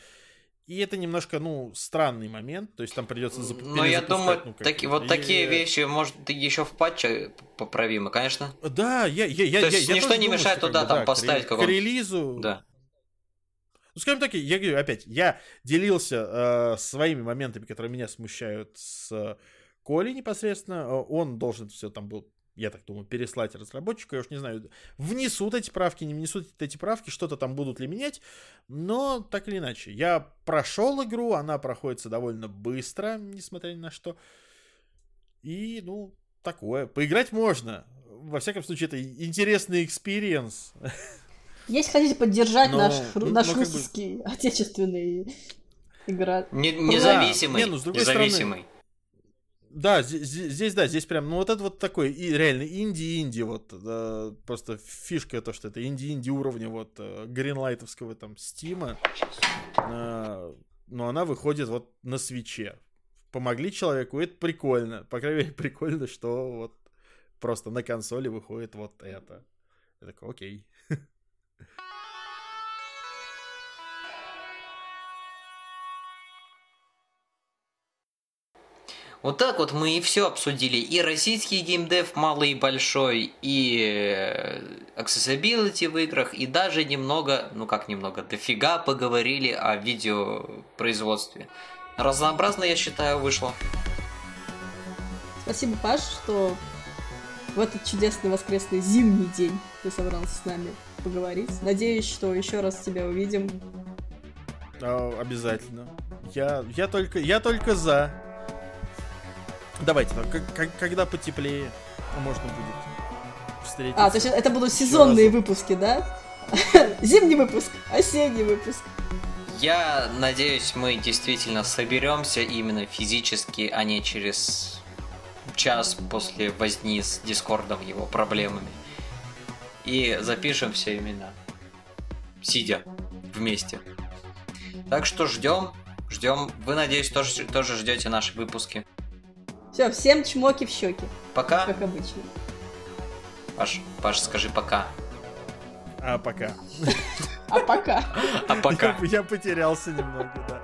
И это немножко, ну, странный момент, то есть там придется зап...
Но я думаю, ну, таки, вот и... такие вещи, может, еще в патче поправимы, конечно.
Да, я, я, я,
то есть
я,
ничто
я
не
думаю,
мешает туда там
да,
поставить
к, к релизу.
Да.
Ну, скажем так, я говорю, опять, я делился э, своими моментами, которые меня смущают с э, Колей непосредственно. Он должен все там был я так думаю, переслать разработчику. Я уж не знаю, внесут эти правки, не внесут эти правки, что-то там будут ли менять. Но так или иначе, я прошел игру, она проходится довольно быстро, несмотря ни на что. И, ну, такое. Поиграть можно. Во всяком случае, это интересный experience.
Если хотите поддержать но, наш, ну, наш русский, бы... отечественный игра.
Не, независимый. Не, ну, с другой независимый.
Стороны, Да, здесь, здесь, да, здесь прям, ну вот это вот такой, и реально инди-инди, вот, да, просто фишка то, что это инди-инди уровня вот э, Greenlight овского там Steam а, э, но она выходит вот на свече. Помогли человеку, это прикольно, по крайней мере, прикольно, что вот просто на консоли выходит вот это. Я такой, окей.
Вот так вот мы и все обсудили. И российский геймдев малый и большой, и э, accessibility в играх, и даже немного, ну как немного, дофига поговорили о видеопроизводстве. Разнообразно, я считаю, вышло.
Спасибо, Паш, что в этот чудесный воскресный зимний день ты собрался с нами поговорить. Надеюсь, что еще раз тебя увидим.
А, обязательно. Я, я только, я только за. Давайте, как, когда потеплее, можно будет встретиться.
А, то есть это будут сезонные выпуски, да? Зимний выпуск, осенний выпуск.
Я надеюсь, мы действительно соберемся именно физически, а не через час после возни с Дискордом его проблемами. И запишем все имена. Сидя вместе. Так что ждем, ждем. Вы, надеюсь, тоже, тоже ждете наши выпуски.
Все, всем чмоки в щеки.
Пока.
Как обычно.
Паш, Паш, скажи пока.
А пока.
А пока.
А пока.
Я, я потерялся немного, да.